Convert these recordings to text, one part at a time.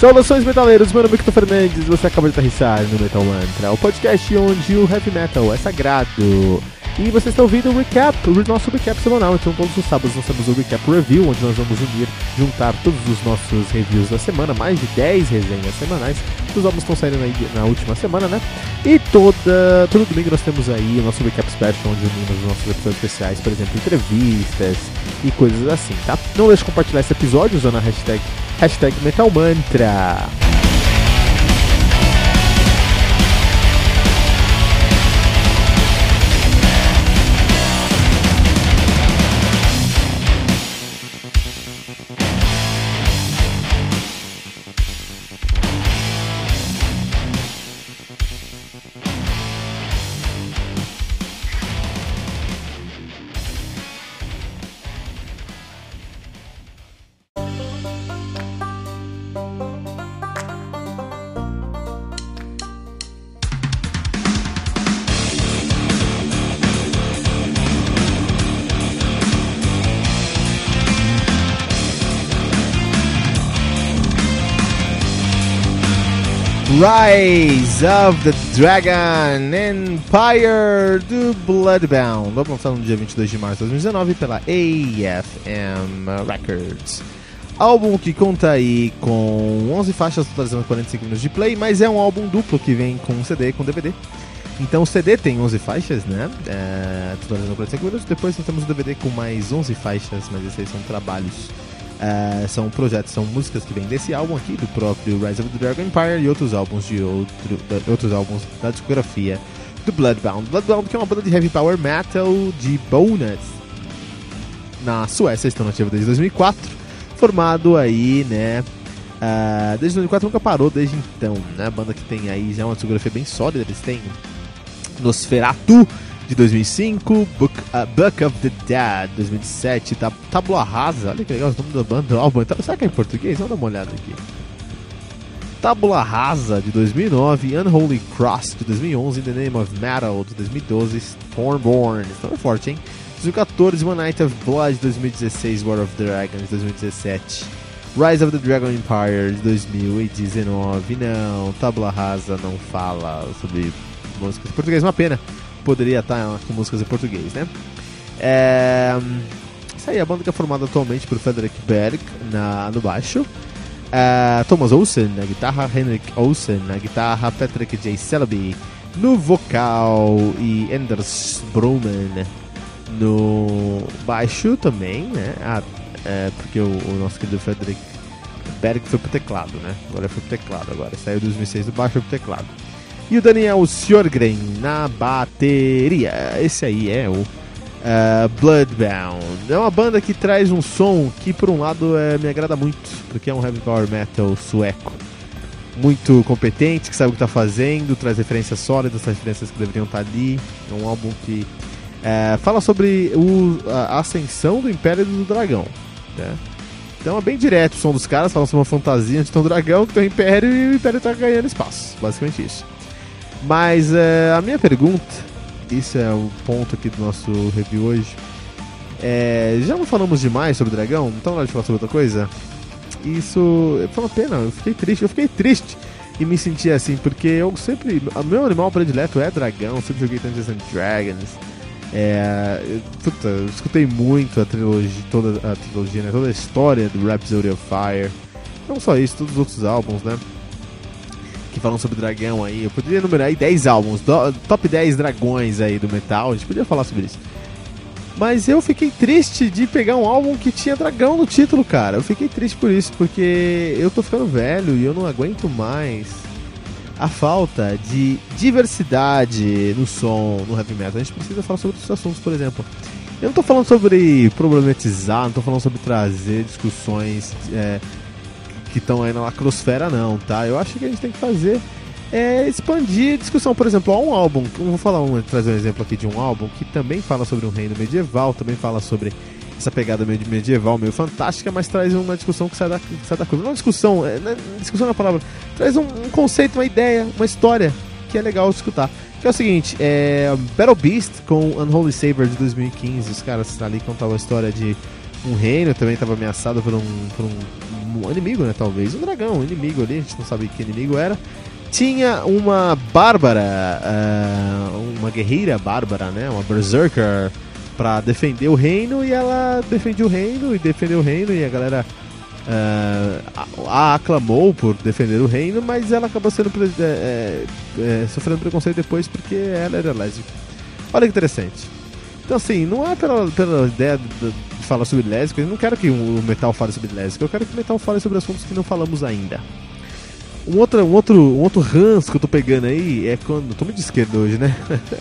Saudações metaleiros, meu nome é Victor Fernandes você acaba de aterrissar no Metal Mantra, o podcast onde o heavy metal é sagrado. E você está ouvindo o recap, o nosso recap semanal. Então, todos os sábados nós temos o recap review, onde nós vamos unir, juntar todos os nossos reviews da semana, mais de 10 resenhas semanais. Os álbuns estão saindo aí na última semana, né? E toda, todo domingo nós temos aí o nosso recap special, onde unimos os nossos episódios especiais, por exemplo, entrevistas e coisas assim, tá? Não deixe de compartilhar esse episódio usando a hashtag, hashtag Metal Rise of the Dragon Empire do Bloodbound, lançado no dia 22 de março de 2019 pela AFM Records. Álbum que conta aí com 11 faixas totalizando 45 minutos de play, mas é um álbum duplo que vem com CD e com DVD. Então o CD tem 11 faixas, né? É, totalizando 45 minutos. Depois nós temos o DVD com mais 11 faixas, mas esses são trabalhos Uh, são projetos, são músicas que vêm desse álbum aqui, do próprio Rise of the Dragon Empire e outros álbuns de outro, uh, outros álbuns da discografia do Bloodbound. Bloodbound que é uma banda de heavy power metal de Bonus na Suécia, estão nativa desde 2004, formado aí, né? Uh, desde 2004 nunca parou desde então, né? A banda que tem aí já uma discografia bem sólida, eles têm Nosferatu de 2005, Book, uh, Book of the Dead 2007, tab Tabula Rasa, olha que legal o nome da banda, do álbum, então, será que é em português? Vamos dar uma olhada aqui. Tabula Rasa de 2009, Unholy Cross de 2011, The Name of Metal de 2012, Stormborn, isso é forte, hein? 2014, One Night of Blood de 2016, War of Dragons de 2017. Rise of the Dragon Empire de 2019. Não, Tabula Rasa não fala sobre músicas português, uma pena poderia estar com músicas em português, né? É... Aí, a banda que é formada atualmente por Frederick Berg na, no baixo, é... Thomas Olsen na guitarra, Henrik Olsen na guitarra, Patrick J. Selby no vocal e Anders Broman no baixo também, né? Ah, é, porque o, o, nosso querido Frederick Berg foi pro teclado, né? Agora foi pro teclado agora. Saiu de 2006 do baixo foi pro teclado. E o Daniel Sjorgren na bateria. Esse aí é o uh, Bloodbound. É uma banda que traz um som que, por um lado, é, me agrada muito, porque é um heavy power metal sueco. Muito competente, que sabe o que está fazendo, traz referências sólidas, traz referências que deveriam estar tá ali. É um álbum que uh, fala sobre o, a ascensão do Império do Dragão. Né? Então é bem direto o som dos caras, falam sobre uma fantasia tem um dragão, que tem um império e o império está ganhando espaço. Basicamente isso. Mas é, a minha pergunta, esse é o ponto aqui do nosso review hoje. É, já não falamos demais sobre o dragão? Então na de falar sobre outra coisa? Isso foi uma pena, eu fiquei triste, eu fiquei triste e me senti assim, porque eu sempre. O meu animal predileto é dragão, sempre joguei Dungeons and Dragons. É, puta, eu escutei muito a trilogia, toda a trilogia, né, toda a história do Rhapsody of Fire. Não só isso, todos os outros álbuns, né? Que falam sobre dragão aí. Eu poderia enumerar aí 10 álbuns, do, top 10 dragões aí do metal, a gente podia falar sobre isso. Mas eu fiquei triste de pegar um álbum que tinha dragão no título, cara. Eu fiquei triste por isso, porque eu tô ficando velho e eu não aguento mais a falta de diversidade no som, no heavy metal. A gente precisa falar sobre outros assuntos, por exemplo. Eu não tô falando sobre problematizar, não tô falando sobre trazer discussões é, que estão aí na lacrosfera, não, tá? Eu acho que a gente tem que fazer é expandir a discussão. Por exemplo, há um álbum, vou falar um, trazer um exemplo aqui de um álbum que também fala sobre um reino medieval, também fala sobre essa pegada meio medieval, meio fantástica, mas traz uma discussão que sai da, que sai da coisa. Não é uma discussão, é, é, discussão é a palavra, traz um, um, conceito, uma ideia, uma história que é legal escutar. Que é o seguinte, é Battle Beast com Unholy Saber de 2015, os caras ali contavam a história de um reino, também estava ameaçado por um, por um um inimigo, né? Talvez um dragão, um inimigo ali, a gente não sabe que inimigo era. Tinha uma bárbara, uh, uma guerreira bárbara, né? Uma berserker para defender o reino e ela defendeu o reino e defendeu o reino e a galera uh, a aclamou por defender o reino, mas ela acabou sendo é, é, sofrendo preconceito depois porque ela era lésbica. Olha que interessante. Então assim, não é pela, pela ideia de, de falar sobre lésbica, eu não quero que o metal fale sobre lésbica, eu quero que o metal fale sobre assuntos que não falamos ainda. Um outro, um outro, um outro ranço que eu tô pegando aí é quando. Tô muito de esquerda hoje, né?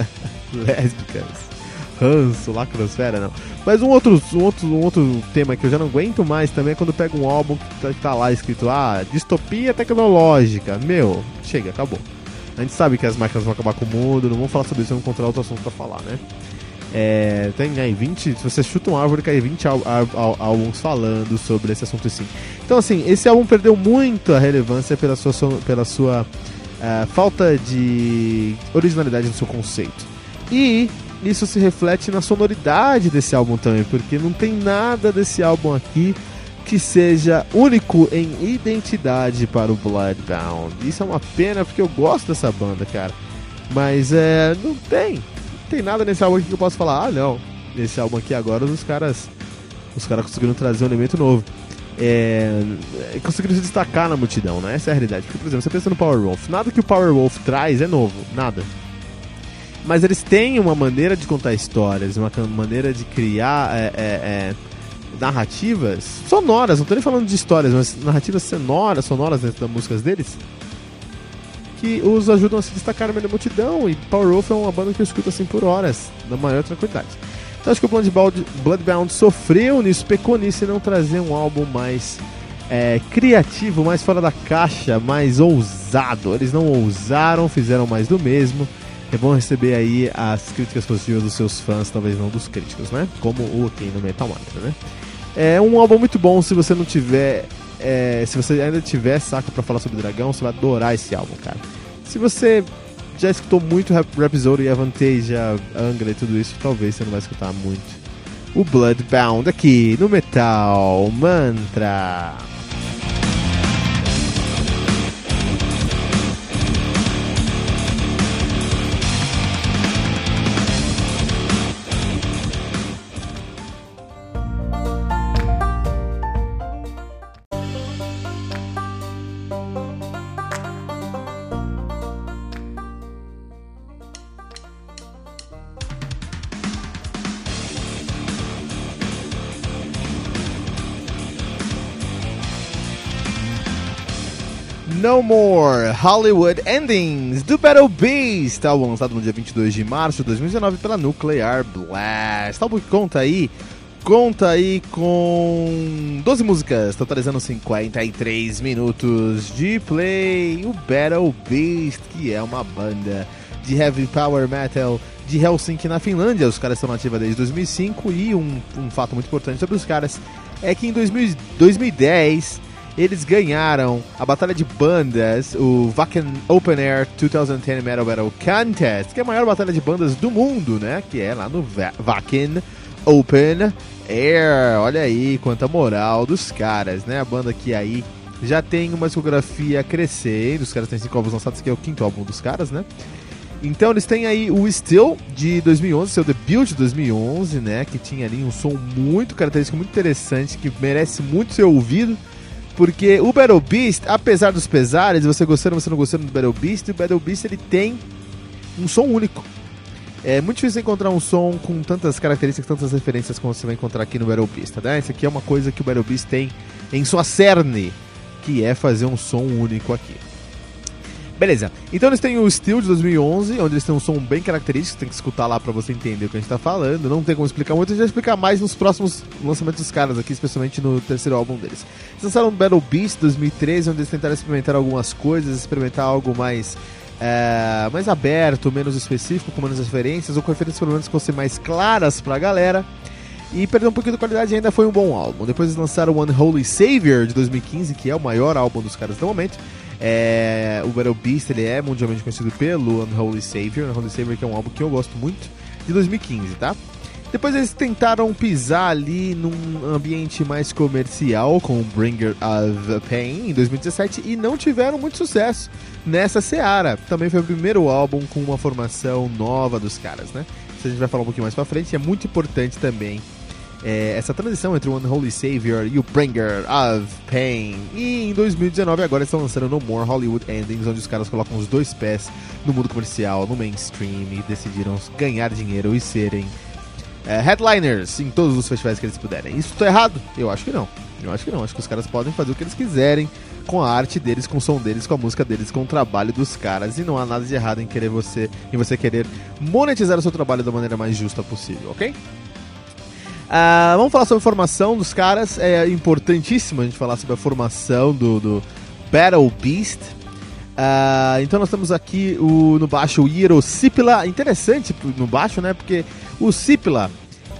Lésbicas. Ranço, lacrosfera, não. Mas um outro, um, outro, um outro tema que eu já não aguento mais também é quando pego um álbum que tá, que tá lá escrito, ah, distopia tecnológica. Meu, chega, acabou. A gente sabe que as máquinas vão acabar com o mundo, não vamos falar sobre isso, vamos encontrar outro assunto pra falar, né? É, tem aí 20, se você chuta uma árvore, cai 20 álbuns falando sobre esse assunto sim. Então, assim, esse álbum perdeu muito a relevância pela sua, pela sua uh, falta de originalidade no seu conceito. E isso se reflete na sonoridade desse álbum também, porque não tem nada desse álbum aqui que seja único em identidade para o Bloodbound. Isso é uma pena porque eu gosto dessa banda, cara. Mas é, não tem tem nada nesse álbum aqui que eu posso falar, ah não, nesse álbum aqui agora os caras. Os caras conseguiram trazer um elemento novo. É, conseguiram se destacar na multidão, né? Essa é a realidade. Porque, por exemplo, você pensa no Power Wolf, nada que o Power Wolf traz é novo, nada. Mas eles têm uma maneira de contar histórias, uma maneira de criar é, é, é, narrativas sonoras, não tô nem falando de histórias, mas narrativas sonoras, sonoras dentro das músicas deles, que os ajudam a se destacar da multidão. E Powerwolf é uma banda que eu escuto assim por horas, na maior tranquilidade. Então acho que o Bloodbound, Bloodbound sofreu nisso, pecou nisso e não trazer um álbum mais é, criativo, mais fora da caixa, mais ousado. Eles não ousaram, fizeram mais do mesmo. É bom receber aí as críticas positivas dos seus fãs, talvez não dos críticos, né? Como o tem no Metal Mantra, né? É um álbum muito bom se você não tiver é, se você ainda tiver saco para falar sobre Dragão, você vai adorar esse álbum, cara. Se você já escutou muito Rap Rhapsody e Avantasia, Angra e tudo isso, talvez você não vai escutar muito. O Bloodbound aqui no Metal Mantra. No More Hollywood Endings do Battle Beast, álbum lançado no dia 22 de março de 2019 pela Nuclear Blast. Álbum que conta aí, conta aí com 12 músicas, totalizando 53 minutos de play. O Battle Beast, que é uma banda de heavy power metal de Helsinki na Finlândia. Os caras estão nativos desde 2005 e um, um fato muito importante sobre os caras é que em 2000, 2010 eles ganharam a batalha de bandas, o Wacken Open Air 2010 Metal Battle Contest, que é a maior batalha de bandas do mundo, né? Que é lá no Wacken Open Air. Olha aí quanta moral dos caras, né? A banda que aí já tem uma discografia crescendo, os caras têm cinco álbuns lançados, que é o quinto álbum dos caras, né? Então eles têm aí o Still de 2011, seu debut de 2011, né? Que tinha ali um som muito característico, muito interessante, que merece muito ser ouvido. Porque o Battle Beast, apesar dos pesares, você gostando você não gostando do Battle Beast, o Battle Beast ele tem um som único. É muito difícil encontrar um som com tantas características, tantas referências como você vai encontrar aqui no Battle Beast, tá? Isso aqui é uma coisa que o Battle Beast tem em sua cerne, que é fazer um som único aqui. Beleza. Então eles têm o Steel de 2011, onde eles têm um som bem característico, tem que escutar lá para você entender o que a gente tá falando. Não tem como explicar muito, a gente vai explicar mais nos próximos lançamentos dos caras aqui, especialmente no terceiro álbum deles. Eles lançaram Battle Beast 2013, onde eles tentaram experimentar algumas coisas, experimentar algo mais é, mais aberto, menos específico, com menos referências, ou com referências pelo menos que fossem mais claras pra galera. E perdeu um pouquinho de qualidade ainda foi um bom álbum. Depois eles lançaram One Holy Savior de 2015, que é o maior álbum dos caras do momento. É, o Battle Beast ele é mundialmente conhecido pelo Unholy Savior. Unholy Savior que é um álbum que eu gosto muito, de 2015, tá? Depois eles tentaram pisar ali num ambiente mais comercial com Bringer of Pain em 2017 e não tiveram muito sucesso nessa seara. Também foi o primeiro álbum com uma formação nova dos caras, né? Isso a gente vai falar um pouquinho mais pra frente. É muito importante também é, essa transição entre o Unholy Savior e o Bringer of Pain. E em 2019 agora estão lançando No More Hollywood Endings, onde os caras colocam os dois pés no mundo comercial, no mainstream e decidiram ganhar dinheiro e serem é, headliners em todos os festivais que eles puderem. Isso tá errado? Eu acho que não. Eu acho que não. Acho que os caras podem fazer o que eles quiserem com a arte deles, com o som deles, com a música deles, com o trabalho dos caras. E não há nada de errado em querer você, em você querer monetizar o seu trabalho da maneira mais justa possível, ok? Uh, vamos falar sobre a formação dos caras. É importantíssimo a gente falar sobre a formação do, do Battle Beast. Uh, então nós temos aqui o, no baixo o Hiro Sipila. Interessante no baixo, né? Porque o Sipila.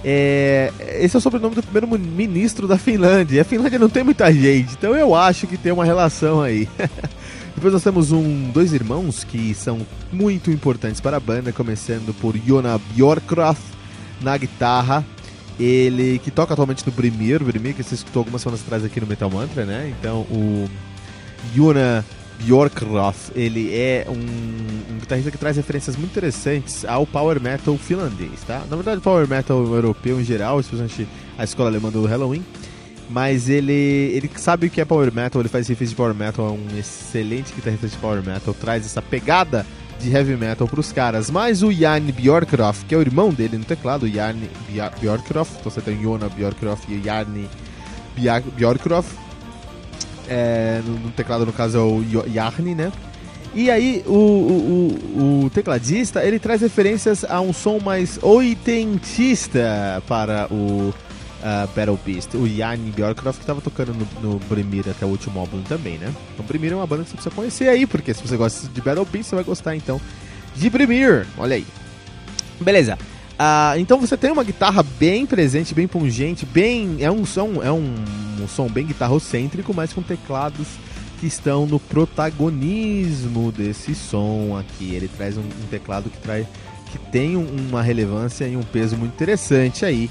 É, esse é o sobrenome do primeiro ministro da Finlândia. E a Finlândia não tem muita gente, então eu acho que tem uma relação aí. Depois nós temos um, dois irmãos que são muito importantes para a banda, começando por Jona Bjorkroth na guitarra, ele que toca atualmente no Brimir, o Brimir que você escutou algumas semanas atrás aqui no Metal Mantra, né? Então o Jona Bjorkroth, ele é um, um, guitarrista que traz referências muito interessantes ao power metal finlandês, tá? Na verdade, power metal europeu em geral, especialmente a escola alemã do Halloween. Mas ele, ele sabe o que é power metal, ele faz riffs de power metal, é um excelente guitarrista de power metal, traz essa pegada de heavy metal pros caras. Mas o Jarn Bjorkroff, que é o irmão dele no teclado, o Jarn Bjorkroff, então você tem Jona Bjorkroff e o Jarn Bjorkroff, é, no, no, teclado, no caso, é o Yarni, né? E aí, o, o, o, tecladista, ele traz referências a um som mais oitentista para o uh, Battle Beast. O Yarni Bjorkroff que estava tocando no, no Brimir até o último álbum também, né? Então, Brimir é uma banda que você precisa conhecer aí, porque se você gosta de Battle Beast, você vai gostar, então, de Brimir. Olha aí. Beleza. Uh, então você tem uma guitarra bem presente, bem pungente, bem é um som é um, um som bem guitarrocêntrico, mas com teclados que estão no protagonismo desse som aqui. Ele traz um, um teclado que traz que tem uma relevância e um peso muito interessante aí.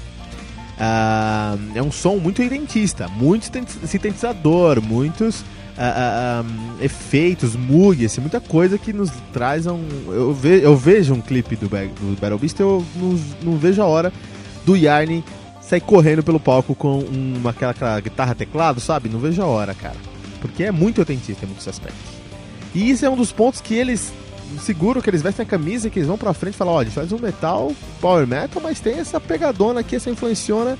Uh, é um som muito identista, muito sintetizador, muitos uh, efeitos, mugs, assim, muita coisa que nos traz um. Eu, ve, eu vejo um clipe do, do Battle Beast eu não, não vejo a hora do Yarn sair correndo pelo palco com uma, aquela, aquela guitarra teclado, sabe? Não vejo a hora, cara. Porque é muito autentista em muitos aspectos. E isso é um dos pontos que eles seguram, que eles vestem a camisa e que eles vão pra frente e falam, ó, a gente faz um metal, power metal, mas tem essa pegadona aqui, essa influenciona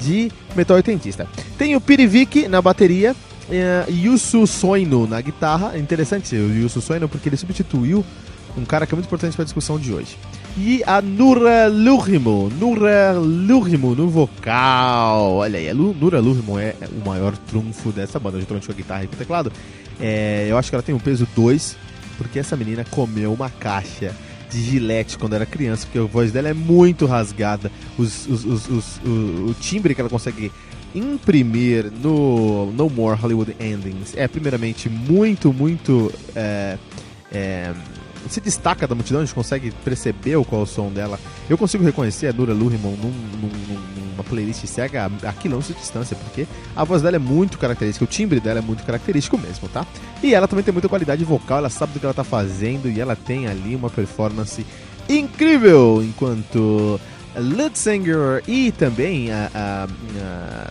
de metal oitentista. Tem o Pirivik na bateria, é, Yusu Soino na guitarra. É interessante o Yusu Soino porque ele substituiu um cara que é muito importante para a discussão de hoje. E a Nura Lurimo, Nura Lurimo no vocal. Olha aí, a Nura Lurimo é o maior trunfo dessa banda, junto com a guitarra e o teclado. É, eu acho que ela tem um peso 2, porque essa menina comeu uma caixa de gilete quando era criança, porque a voz dela é muito rasgada. Os, os, os, o, o timbre que ela consegue imprimir no No More Hollywood Endings é, primeiramente, muito, muito. É, é, se destaca da multidão, a gente consegue perceber qual é o som dela. Eu consigo reconhecer a Nura Lurimon num, num, numa playlist cega a, quilômetros de distância, porque a voz dela é muito característica, o timbre dela é muito característico mesmo, tá? E ela também tem muita qualidade vocal, ela sabe do que ela tá fazendo e ela tem ali uma performance incrível enquanto lead singer e também a, a,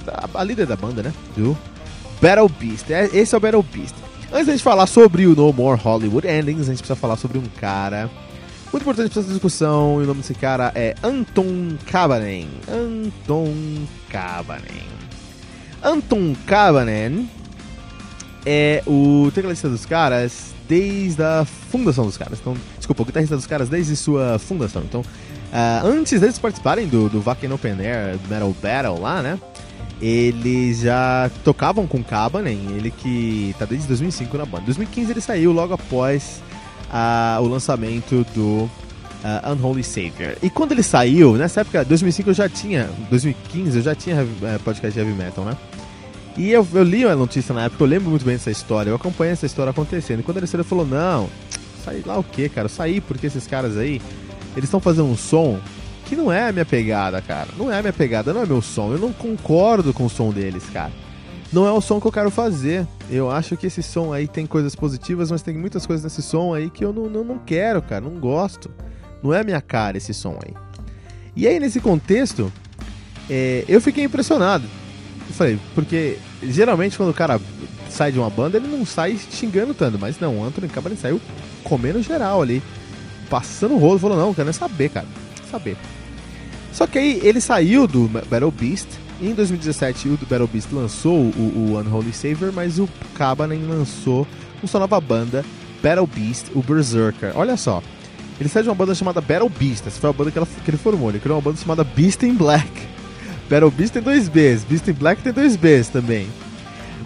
a, a líder da banda, né? Do Battle Beast. É, esse é o Battle Beast. Antes da gente falar sobre o No More Hollywood Endings, a gente precisa falar sobre um cara muito importante para essa discussão. E o nome desse cara é Anton Kabanen. Anton Kabanen. Anton Kabanen é o tecladista dos caras desde a fundação dos caras. Então, desculpa, o guitarrista dos caras desde sua fundação. Então, Uh, antes deles participarem do, do Wacken Open Air Metal Battle lá, né? Eles já tocavam com Kabanen, ele que tá desde 2005 na banda. Em 2015 ele saiu logo após uh, o lançamento do uh, Unholy Savior. E quando ele saiu, nessa época, 2005 eu já tinha, 2015 eu já tinha uh, podcast de heavy metal, né? E eu, eu li a notícia na época, eu lembro muito bem dessa história, eu acompanhei essa história acontecendo. E quando ele saiu, ele falou: Não, sai lá o que, cara? Eu saí porque esses caras aí eles estão fazendo um som que não é a minha pegada, cara. Não é a minha pegada, não é meu som. Eu não concordo com o som deles, cara. Não é o som que eu quero fazer. Eu acho que esse som aí tem coisas positivas, mas tem muitas coisas nesse som aí que eu não, não, não quero, cara. Não gosto. Não é a minha cara esse som aí. E aí, nesse contexto, é, eu fiquei impressionado. Eu falei, porque geralmente quando o cara sai de uma banda, ele não sai xingando tanto. Mas não, o Anthony Cabaret saiu comendo geral ali. Passando o rolo, falou, não, quero nem saber, cara. Saber. Só que aí ele saiu do Battle Beast. E em 2017 o do Battle Beast lançou o, o Unholy Savior, mas o Cabanen lançou uma sua nova banda, Battle Beast, o Berserker. Olha só, ele saiu de uma banda chamada Battle Beast, essa foi a banda que, ela, que ele formou. Ele criou uma banda chamada Beast in Black. Battle Beast tem dois Bs, Beast in Black tem dois Bs também.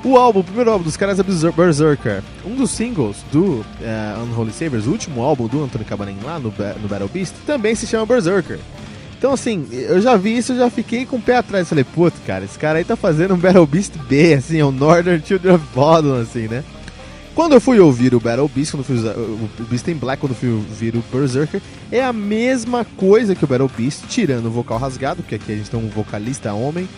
O álbum, o primeiro álbum dos caras é Berserker. Um dos singles do uh, Unholy Sabers, o último álbum do Anthony Cabanen lá no, no Battle Beast, também se chama Berserker. Então, assim, eu já vi isso, eu já fiquei com o pé atrás. Falei, puto, cara, esse cara aí tá fazendo um Battle Beast B, assim, é um Northern Children of Bodom, assim, né? Quando eu fui ouvir o Battle Beast, quando fui usar, o Beast in Black, quando eu fui ouvir o Berserker, é a mesma coisa que o Battle Beast, tirando o vocal rasgado, porque aqui a gente tem um vocalista homem,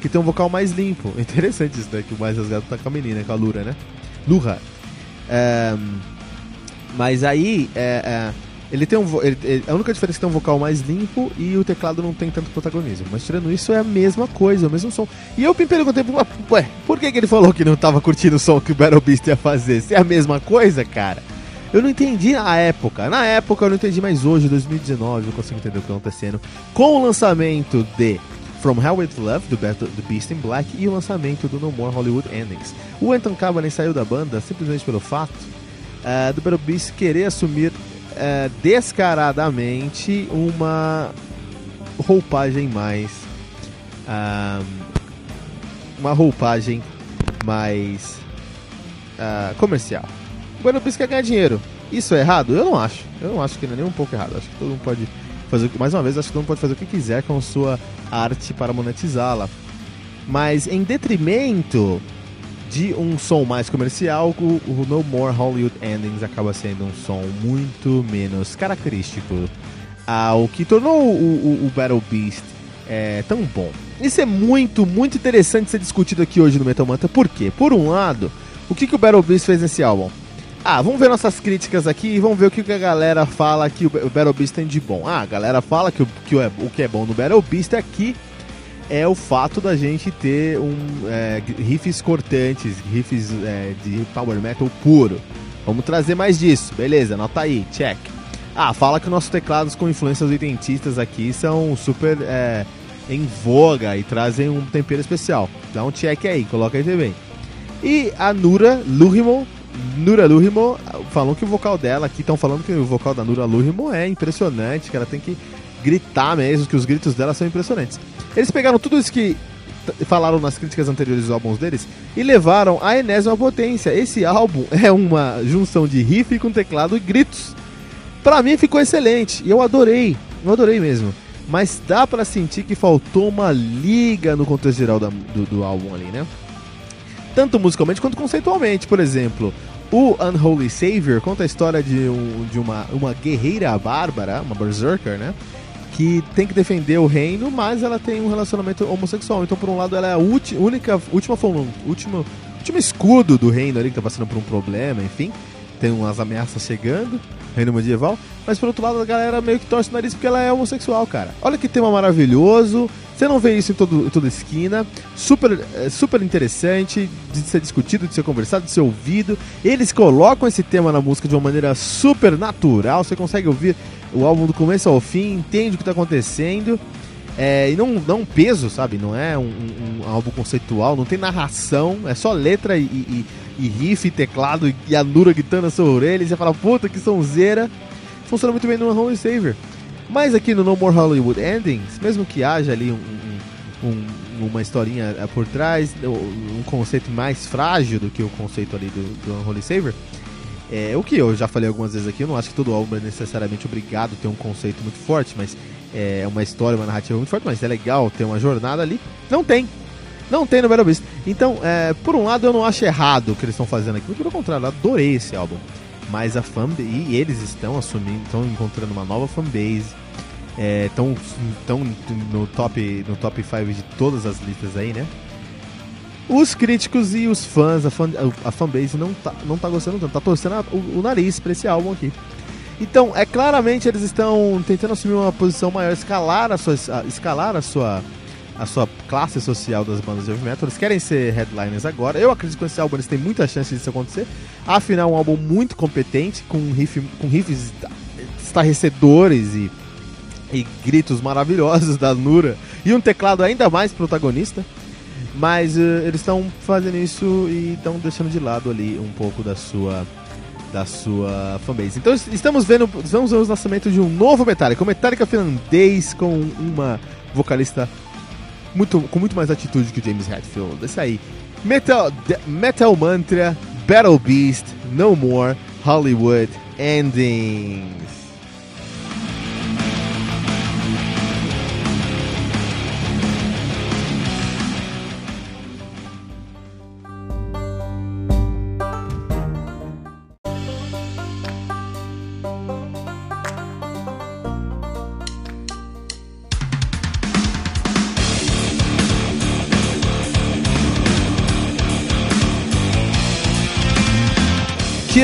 que tem um vocal mais limpo. Interessante isso, né? Que o mais rasgado tá com a menina, com a Lura, né? Lura. É, mas aí, é, é, ele tem um. Ele, a única diferença é que tem um vocal mais limpo e o teclado não tem tanto protagonismo. Mas tirando isso, é a mesma coisa, é o mesmo som. E eu me perguntei, ué, por que, que ele falou que não tava curtindo o som que o Battle Beast ia fazer? Se é a mesma coisa, cara? Eu não entendi na época. Na época eu não entendi, mas hoje, 2019, eu consigo entender o que está acontecendo. Com o lançamento de From Hell With Love, do, Battle, Beast in Black, e o lançamento do No More Hollywood Endings. O Anton Cabanen saiu da banda simplesmente pelo fato uh, do Battle Beast querer assumir uh, descaradamente uma roupagem mais. Uh, uma roupagem mais comercial. O Beast quer ganhar dinheiro. Isso é errado? Eu não acho. Eu não acho que não é nem um pouco errado. Acho que todo mundo pode fazer, mais uma vez, acho que todo mundo pode fazer o que quiser com sua arte para monetizá-la. Mas em detrimento de um som mais comercial, o, No More Hollywood Endings acaba sendo um som muito menos característico ao que tornou o, o, o Battle Beast é, tão bom. Isso é muito, muito interessante ser discutido aqui hoje no Metal Manta. Por quê? Por um lado, o que, que o Battle Beast fez nesse álbum? Ah, vamos ver nossas críticas aqui e vamos ver o que, que a galera fala que o Battle Beast tem de bom. Ah, a galera fala que, o, que o, o que é bom no Battle Beast aqui é o fato da gente ter um, é, riffs cortantes, riffs é, de power metal puro. Vamos trazer mais disso, beleza, anota aí, check. Ah, fala que nossos teclados com influências oitentistas aqui são super é, em voga e trazem um tempero especial. Dá um check aí, coloca aí também. E a Nura Lurimon Nura Luhimo falam que o vocal dela aqui estão falando que o vocal da Nura Luhimo é impressionante, que ela tem que gritar mesmo, que os gritos dela são impressionantes. Eles pegaram tudo isso que falaram nas críticas anteriores dos álbuns deles e levaram a enésima potência. Esse álbum é uma junção de riff com teclado e gritos. Pra mim ficou excelente e eu adorei, eu adorei mesmo. Mas dá para sentir que faltou uma liga no contexto geral da, do, do álbum ali, né? tanto musicalmente quanto conceitualmente. Por exemplo, o Unholy Savior conta a história de, um, de uma, uma guerreira bárbara, uma berserker, né? Que tem que defender o reino, mas ela tem um relacionamento homossexual. Então, por um lado, ela é a única, última, última, último escudo do reino ali que tá passando por um problema, enfim. Tem umas ameaças chegando, reino medieval. Mas por outro lado, a galera meio que torce o nariz porque ela é homossexual, cara. Olha que tema maravilhoso. Você não vê isso em, todo, em toda esquina. Super, é, super interessante de ser discutido, de ser conversado, de ser ouvido. Eles colocam esse tema na música de uma maneira super natural. Você consegue ouvir o álbum do começo ao fim, entende o que está acontecendo. É, e não dá um peso, sabe? Não é um, um, um, álbum conceitual, não tem narração, é só letra e, e, e riff, e teclado e a Nura gritando na sua orelha. E você fala, puta que sonzeira. Funciona muito bem no Holy Savior. Mas aqui no No More Hollywood Endings, mesmo que haja ali um, um, uma historinha eh, por trás, um conceito mais frágil do que o conceito ali do, do Unholy Savior, é, o que eu já falei algumas vezes aqui, eu não acho que todo álbum é necessariamente obrigado a ter um conceito muito forte, mas é uma história, uma narrativa muito forte, mas é legal ter uma jornada ali. Não tem. Não tem no Battle Beast. Então, é, por um lado, eu não acho errado o que eles estão fazendo aqui, muito pelo contrário, eu adorei esse álbum mas a fanbase, e eles estão assumindo, estão encontrando uma nova fanbase. Estão é, no top no top 5 de todas as listas aí, né? Os críticos e os fãs, a, fan, a fanbase não tá, não tá gostando tanto, tá torcendo a, o, o, nariz pra esse álbum aqui. Então, é claramente eles estão tentando assumir uma posição maior, escalar a sua, escalar a sua, a sua classe social das bandas de heavy metal. Eles querem ser headliners agora. Eu acredito que com esse álbum eles têm muita chance disso acontecer. Afinal, um álbum muito competente, com, riff, com riffs estarrecedores e, e gritos maravilhosos da Nura. E um teclado ainda mais protagonista. Mas uh, eles estão fazendo isso e estão deixando de lado ali um pouco da sua da sua fanbase. Então estamos vendo, vamos ver o lançamento de um novo Metallica, um Metallica finlandês com uma vocalista muito, com muito mais atitude que o James Hetfield. Isso aí. Metal, Metal Mantra, Battle Beast, No More, Hollywood, Endings.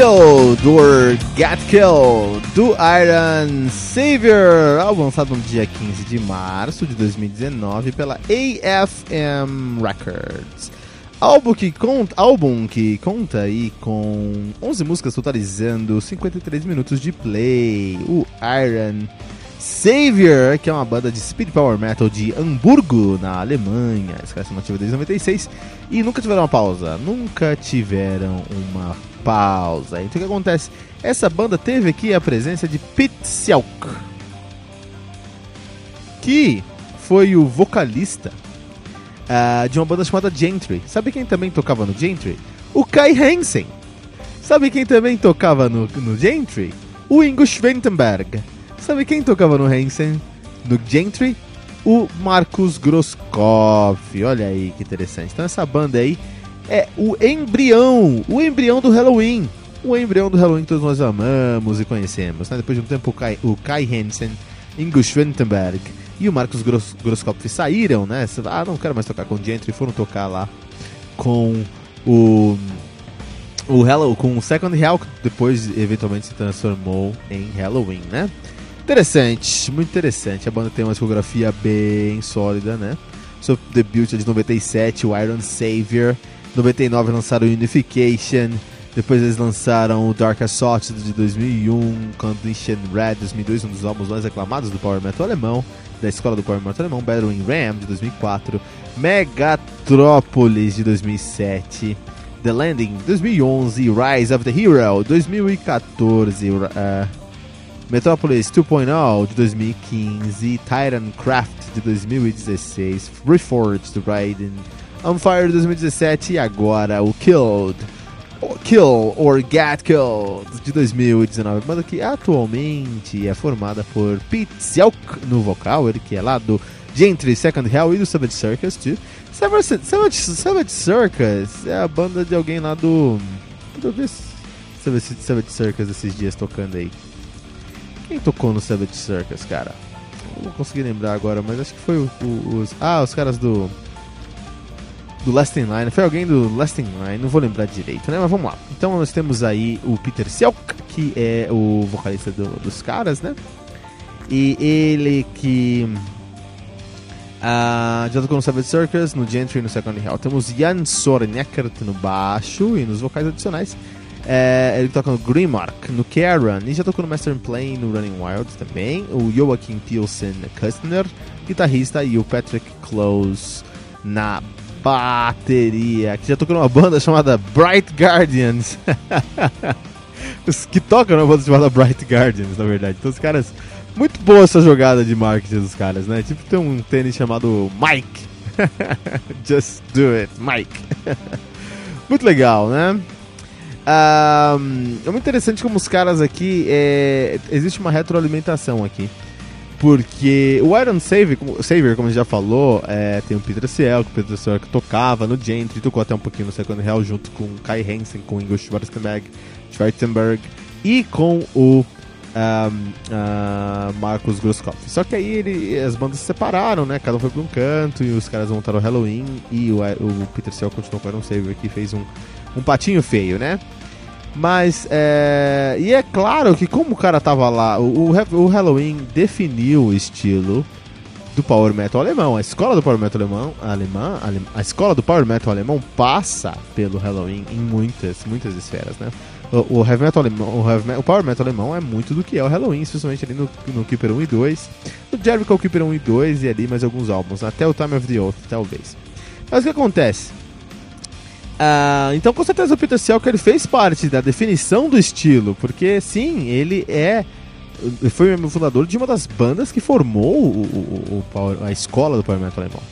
Killed or Get Killed do Iron Savior, álbum lançado no dia 15 de março de 2019 pela AFM Records. Álbum que conta, álbum que conta aí com 11 músicas totalizando 53 minutos de play. O Iron Savior, que é uma banda de speed power metal de Hamburgo, na Alemanha, escalação ativa desde 96 e nunca tiveram uma pausa, nunca tiveram uma pausa. Então o que acontece? Essa banda teve aqui a presença de Pete Selk, que foi o vocalista uh, de uma banda chamada Gentry. Sabe quem também tocava no Gentry? O Kai Hansen. Sabe quem também tocava no, no Gentry? O Ingo Schwentenberg. Sabe quem tocava no Hansen? No Gentry? O Marcos Grosskopf. Olha aí que interessante. Então essa banda aí é o embrião, o embrião do Halloween. O embrião do Halloween que todos nós amamos e conhecemos. Né? Depois de um tempo, o Kai, o Kai Hansen, Ingo Schwentenberg e o Marcos Gross, Grosskopf saíram, né? Ah, não quero mais tocar com o Gentry, foram tocar lá com o o Hello, com o Second Hell, que depois eventualmente se transformou em Halloween, né? Interessante, muito interessante. A banda tem uma discografia bem sólida, né? Seu debut é de 97, o Iron Savior. 99 lançaram Unification. Depois eles lançaram o Dark Assault de 2001, Condition Red 2002, um dos álbuns mais aclamados do Power Metal alemão, da escola do Power Metal alemão, Battling Ram de 2004, Megatrópolis de 2007, The Landing de 2011, Rise of the Hero 2014, uh, Metropolis 2.0 de 2015, Titancraft de 2016, Reforged Raiden On Fire 2017 e agora o Killed. Kill or Get Killed de 2019, banda que atualmente é formada por Pete Zelk no vocal, ele que é lá do Gentry Second Hell e do Savage Circus too. Savage, Savage, Savage Circus é a banda de alguém lá do. Ver Savage, Savage Circus esses dias tocando aí. Quem tocou no Savage Circus, cara? Não vou conseguir lembrar agora, mas acho que foi o, o, os. Ah, os caras do do Last in Line, foi alguém do Last in Line, não vou lembrar direito, né? Mas vamos lá. Então nós temos aí o Peter Selk, que é o vocalista do, dos caras, né? E ele que uh, já tocou no Savage Circus, no Gentry e no Second Hell. Temos Jan Sorenekert no baixo e nos vocais adicionais. É, ele toca no Grimmark, no Karen, e já tocou no Master Plane, no Running Wild também. O Joachim Pilsen Kustner, guitarrista, e o Patrick Close na bateria, que já tocou numa banda chamada Bright Guardians. os que tocam numa banda chamada Bright Guardians, na verdade. Então os caras. Muito boa essa jogada de marketing dos caras, né? Tipo, tem um tênis chamado Mike. Just do it, Mike. muito legal, né? Um, é muito interessante como os caras aqui. É, existe uma retroalimentação aqui. Porque o Iron Savior, como, Savior, como a gente já falou, é, tem o Peter Ciel, que o Peter Ciel que tocava no Gentry, tocou até um pouquinho no Second Hell, junto com Kai Hansen, com Ingo Schwarzenberg, Schwarzenberg e com o uh, Marcos Grosskopf. Só que aí ele, as bandas se separaram, né? Cada um foi para um canto e os caras montaram o Halloween e o, o Peter Cell continuou com o Iron Savior que fez um, um patinho feio, né? Mas, é... E é claro que como o cara tava lá, o, o Halloween definiu o estilo do Power Metal alemão. A escola do Power Metal alemão, alemã, a escola do Power Metal alemão passa pelo Halloween em muitas, muitas esferas, né? O, o, heavy metal alemão, o, heavy o power metal alemão é muito do que é o Halloween, especialmente ali no, no Keeper 1 e 2, no Jericho Keeper 1 e 2 e ali mais alguns álbuns, até o Time of the Oath, talvez. Mas o que acontece? Uh, então, com certeza, o Peter Selk ele fez parte da definição do estilo, porque sim, ele é. Foi o fundador de uma das bandas que formou o, o, o power, a escola do Power Metal alemão.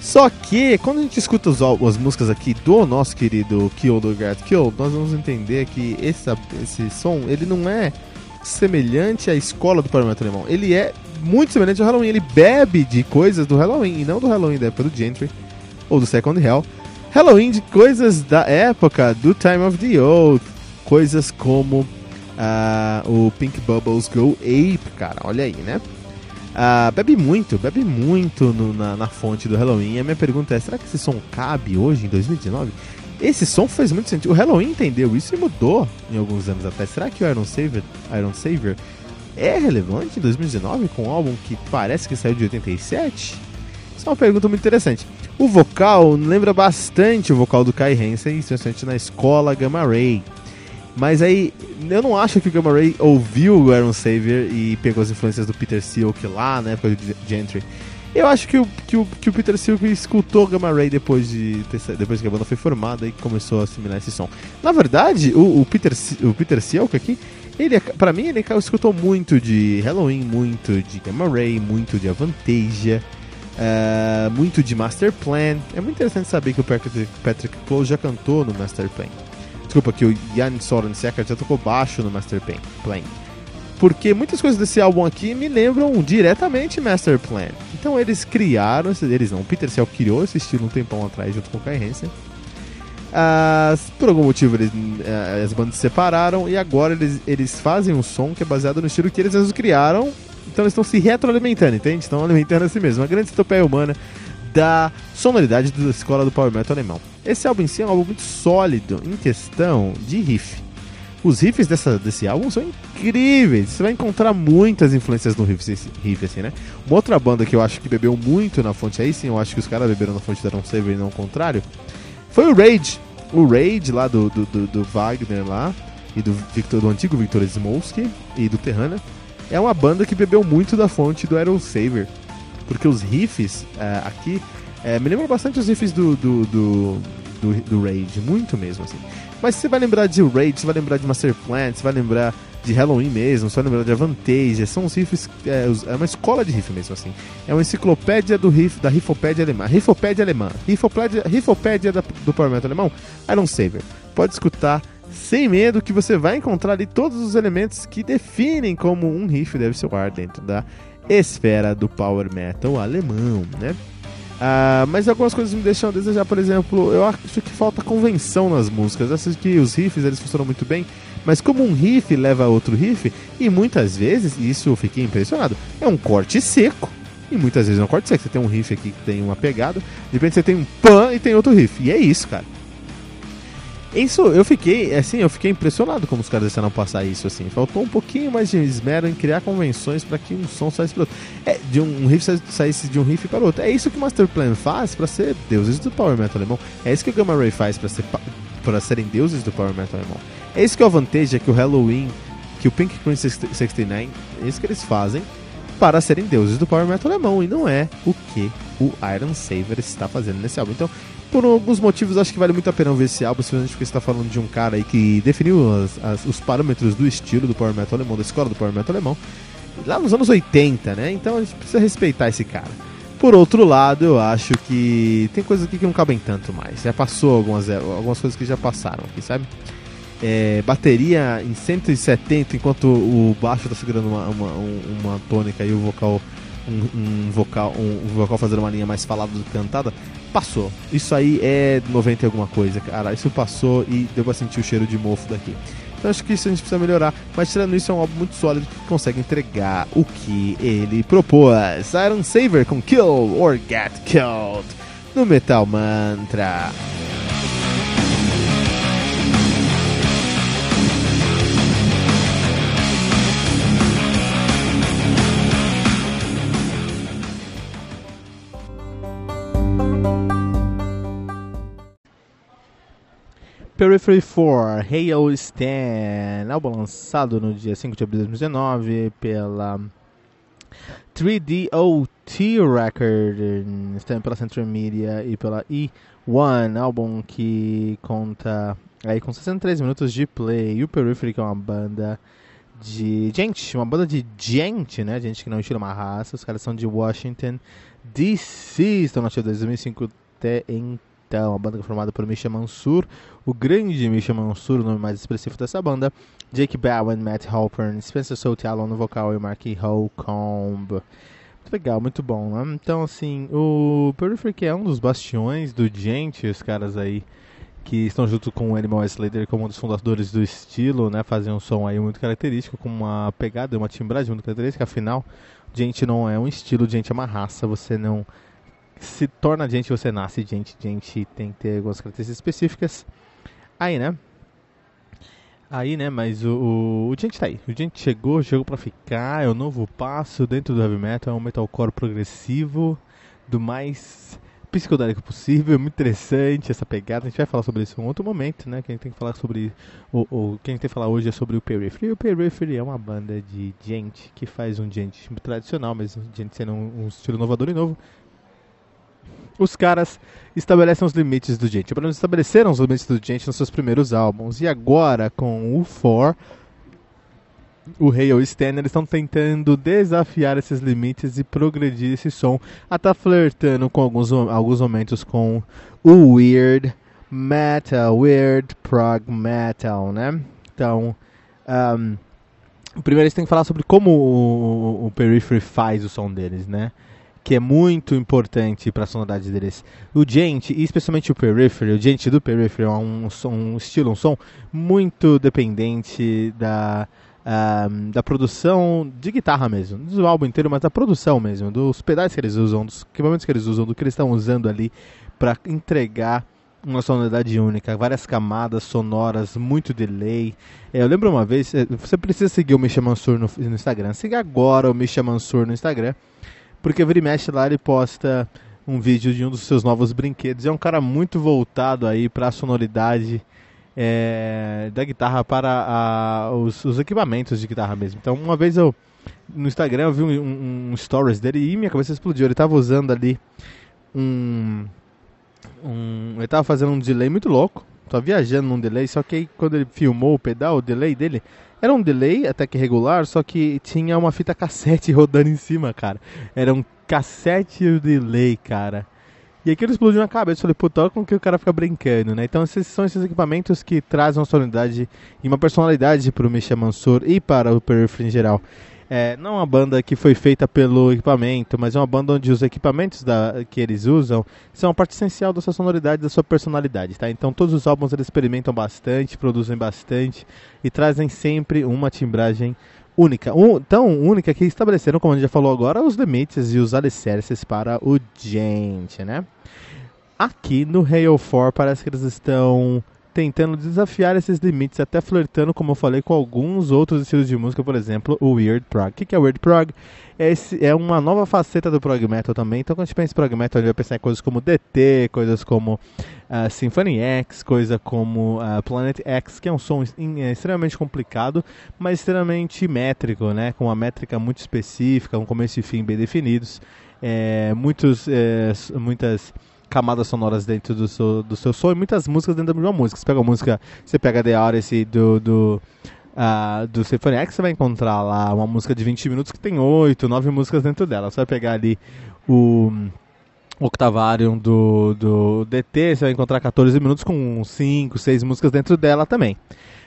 Só que, quando a gente escuta os, as músicas aqui do nosso querido Kill do Get Kill, nós vamos entender que esse, esse som ele não é semelhante à escola do Power Metal alemão. Ele é muito semelhante ao Halloween. Ele bebe de coisas do Halloween e não do Halloween da época do Gentry ou do Second Hell Halloween de coisas da época do Time of the Oath, coisas como uh, o Pink Bubbles Go Ape, cara, olha aí, né? Uh, bebe muito, bebe muito no, na, na, fonte do Halloween. E a minha pergunta é: será que esse som cabe hoje, em 2019? Esse som faz muito sentido. O Halloween entendeu isso e mudou em alguns anos até. Será que o Iron Savior, Iron Savior é relevante em 2019 com um álbum que parece que saiu de 87? É uma pergunta muito interessante. O vocal lembra bastante o vocal do Kai Hansen, especialmente na escola Gamma Ray. Mas aí, eu não acho que o Gamma Ray ouviu o Aaron Savior e pegou as influências do Peter Silk lá, na época do Gentry. Eu acho que o, que o, que o Peter Silk escutou Gamma Ray depois, de depois que a banda foi formada e começou a assimilar esse som. Na verdade, o, o Peter, o Peter Silk aqui, ele, pra mim, ele escutou muito de Halloween, muito de Gamma Ray, muito de Avantasia. É, muito de Master Plan. É muito interessante saber que o Patrick, Patrick Close já cantou no Master Plan. Desculpa, que o Jan Soren Secker já tocou baixo no Master Plan. Porque muitas coisas desse álbum aqui me lembram diretamente Master Plan. Então eles criaram, eles não, Peter Cell criou esse estilo um tempão atrás junto com o Kai Hansen. Por algum motivo eles, uh, as bandas se separaram e agora eles, eles fazem um som que é baseado no estilo que eles mesmos criaram então eles estão se retroalimentando, entende? Estão alimentando a si mesmos. Uma grande estopeia humana da sonoridade da escola do Power Metal alemão. Esse álbum em si é um álbum muito sólido em questão de riff. Os riffs dessa, desse álbum são incríveis. Você vai encontrar muitas influências no riff, riff, assim, né? Uma outra banda que eu acho que bebeu muito na fonte, aí sim, eu acho que os caras beberam na fonte da Ron Saver e não o contrário, foi o Rage. O Rage lá do, do, do, do Wagner lá, e do, Victor, do antigo Victor Smolsky e do Terrana é uma banda que bebeu muito da fonte do Aero Saver. Porque os riffs é, aqui é, me lembram bastante os riffs do, do, do, do, do Rage, muito mesmo assim. Mas você vai lembrar de Rage, você vai lembrar de Master Plan, você vai lembrar de Halloween mesmo, você vai lembrar de Avantage, são os riffs, é, é, uma escola de riff mesmo assim. É uma enciclopédia do riff, da riffopédia alemã. Riffopédia alemã. Riffopédia, riffopédia da, do Metal alemão, Iron Saver. Pode escutar sem medo que você vai encontrar ali todos os elementos que definem como um riff deve soar dentro da esfera do power metal alemão, né? Ah, mas algumas coisas me deixam a desejar, por exemplo, eu acho que falta convenção nas músicas. Eu acho que os riffs eles funcionam muito bem, mas como um riff leva a outro riff, e muitas vezes, e isso eu fiquei impressionado, é um corte seco. E muitas vezes é um corte seco. Você tem um riff aqui que tem uma pegada, de repente você tem um pan e tem outro riff. E é isso, cara. Isso, eu fiquei, assim, eu fiquei impressionado como os caras deixaram passar isso, assim. Faltou um pouquinho mais de esmero em criar convenções para que um som saísse para outro. É, de um, riff saísse de um riff para outro. É isso que o Masterplan faz para ser deuses do Power Metal alemão. É isso que o Gamma Ray faz para ser para serem deuses do Power Metal alemão. É isso que é a é que o Halloween, que o Pink Queen 69, é isso que eles fazem para serem deuses do Power Metal alemão e não é o que o Iron Saver está fazendo nesse álbum. Então, por alguns motivos, acho que vale muito a pena ver esse álbum, especialmente porque você está falando de um cara aí que definiu as, as, os parâmetros do estilo do Power Metal alemão, da escola do Power Metal alemão, lá nos anos 80, né? Então a gente precisa respeitar esse cara. Por outro lado, eu acho que tem coisas aqui que não cabem tanto mais. Já passou algumas, algumas coisas que já passaram aqui, sabe? É, bateria em 170, enquanto o baixo está segurando uma, uma, uma tônica e o vocal um, um, vocal um, um, vocal fazendo uma linha mais falada do que cantada, passou. Isso aí é 90 e alguma coisa, cara. Isso passou e deu pra sentir o cheiro de mofo daqui. Então acho que isso a gente precisa melhorar. Mas tirando isso, é um álbum muito sólido que consegue entregar o que ele propôs. Iron Saver com Kill or Get Killed no Metal Mantra. Periphery 4, Hail Stan, álbum lançado no dia 5 de abril de 2019 pela 3DOT Records, também pela Central Media e pela E1, álbum que conta aí com 63 minutos de play. E o Periphery que é uma banda de gente, uma banda de gente, né? Gente que não estila uma raça. Os caras são de Washington DC, estão na 2005 até então então, a banda formada por Misha Mansur, o grande Misha Mansur, o nome mais expressivo dessa banda, Jake Bowen, Matt Halpern, Spencer Sotialon no vocal e Mark Holcomb. Muito legal, muito bom, né? Então, assim, o Periphery é um dos bastiões do Gente, os caras aí que estão junto com o Animal Slater como um dos fundadores do estilo, né? Fazem um som aí muito característico, com uma pegada, uma timbragem muito característica, afinal, gente não é um estilo, gente é uma raça, você não se torna gente, você nasce gente, gente tem que ter algumas características específicas. Aí, né? Aí, né, mas o, o, o gente tá aí. O gente chegou, chegou pra ficar, é o novo passo dentro do heavy metal, é um metalcore progressivo, do mais psicodélico possível, é muito interessante essa pegada. A gente vai falar sobre isso em outro momento, né? Que a gente tem que falar sobre. O, o que a gente tem que falar hoje é sobre o Periphery. O Periphery é uma banda de gente que faz um gente tradicional, mas gente sendo um, um estilo inovador e novo os caras estabelecem os limites do gente. Pelo menos estabeleceram os limites do gente nos seus primeiros álbuns. E agora, com o For, o Hail Stan, eles estão tentando desafiar esses limites e progredir esse som. Até flertando com alguns, alguns momentos com o Weird Metal, Weird Prog Metal, né? Então, um, primeiro eles têm que falar sobre como o, o, o Periphery faz o som deles, né? Que é muito importante para a sonoridade deles. O Gente, e especialmente o Periphery, o Gente do Periphery é um, som, um estilo, um som muito dependente da, um, da produção de guitarra mesmo, do álbum inteiro, mas da produção mesmo, dos pedais que eles usam, dos equipamentos que eles usam, do que eles estão usando ali para entregar uma sonoridade única, várias camadas sonoras, muito delay. É, eu lembro uma vez, é, você precisa seguir o Misha Mansur no, no Instagram. Siga agora o Misha Mansur no Instagram porque vira e mexe lá ele posta um vídeo de um dos seus novos brinquedos. É um cara muito voltado aí para a sonoridade é, da guitarra para a, os, os, equipamentos de guitarra mesmo. Então uma vez eu no Instagram eu vi um, um, um stories dele e minha cabeça explodiu. Ele estava usando ali um, um ele estava fazendo um delay muito louco. Tava viajando num delay, só que aí, quando ele filmou o pedal, o delay dele era um delay até que regular, só que tinha uma fita cassete rodando em cima, cara. Era um cassete delay, cara. E aquilo explodiu na cabeça. Eu falei, puta, com que o cara fica brincando, né? Então, esses são esses equipamentos que trazem uma sonoridade e uma personalidade para o Misha Mansur e para o Periphery em geral. É, não uma banda que foi feita pelo equipamento, mas é uma banda onde os equipamentos da, que eles usam são uma parte essencial da sua sonoridade, da sua personalidade, tá? Então todos os álbuns eles experimentam bastante, produzem bastante e trazem sempre uma timbragem única. Um, tão única que estabeleceram, como a gente já falou agora, os limites e os alicerces para o gente, né? Aqui no Hail 4 parece que eles estão tentando desafiar esses limites, até flertando, como eu falei, com alguns outros estilos de música, por exemplo, o Weird Prog. O que é Weird Prog? É, esse, é uma nova faceta do prog metal também. Então, quando a gente pensa em prog metal, a gente vai pensar em coisas como DT, coisas como uh, Symphony X, coisa como uh, Planet X, que é um som é extremamente complicado, mas extremamente métrico, né? Com uma métrica muito específica, um começo e fim bem definidos. É, muitos, é, muitas camadas sonoras dentro do seu, do seu som e muitas músicas dentro da mesma música. Você pega a música, você pega The Odyssey do, do, uh, do Symphony X, você vai encontrar lá uma música de 20 minutos que tem 8, 9 músicas dentro dela. Você vai pegar ali o Octavarium do, do DT, você vai encontrar 14 minutos com 5, 6 músicas dentro dela também.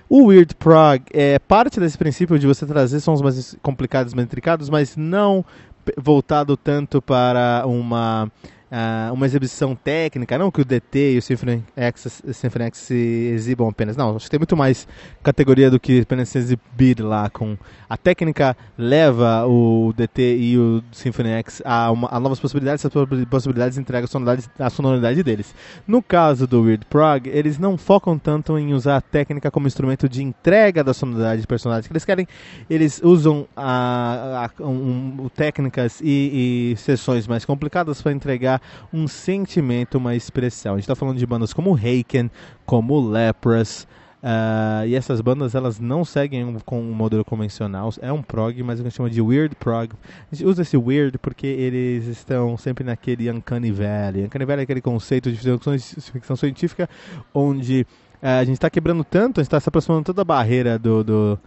O Weird Prog é parte desse princípio de você trazer sons mais complicados, mais intricados, mas não voltado tanto para uma uh, uma exibição técnica, não que o DT e o Symphony X, Symphony X se exibam apenas, não, acho que tem muito mais categoria do que apenas se exibir lá com a técnica leva o DT e o Symphony X a, uma, a novas possibilidades, essas possibilidades entregam a sonoridade, a sonoridade deles. No caso do Weird Prog, eles não focam tanto em usar a técnica como instrumento de entrega da sonoridade de personagens que eles querem, eles usam a, a um, técnicas e, e sessões mais complicadas para entregar um sentimento, uma expressão. A gente está falando de bandas como Haken, como Leprous. Uh, e essas bandas elas não seguem com um modelo convencional, é um prog, mas a gente chama de weird prog. A gente usa esse weird porque eles estão sempre naquele uncanny valley. Uncanny valley é aquele conceito de ficção científica onde uh, a gente está quebrando tanto, a gente está se aproximando tanto da barreira do, do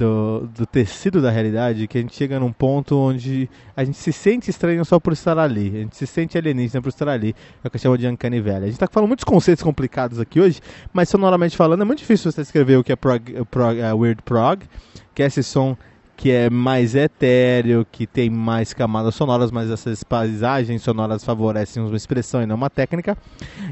do, do tecido da realidade que a gente chega num ponto onde a gente se sente estranho só por estar ali. A gente se sente alienígena por estar ali. É o que eu de Uncanny Valley. A gente está falando muitos conceitos complicados aqui hoje, mas sonoramente falando é muito difícil você escrever o que é prog, prog, uh, Weird Prog, que é esse som que é mais etéreo, que tem mais camadas sonoras, mas essas paisagens sonoras favorecem uma expressão e não uma técnica.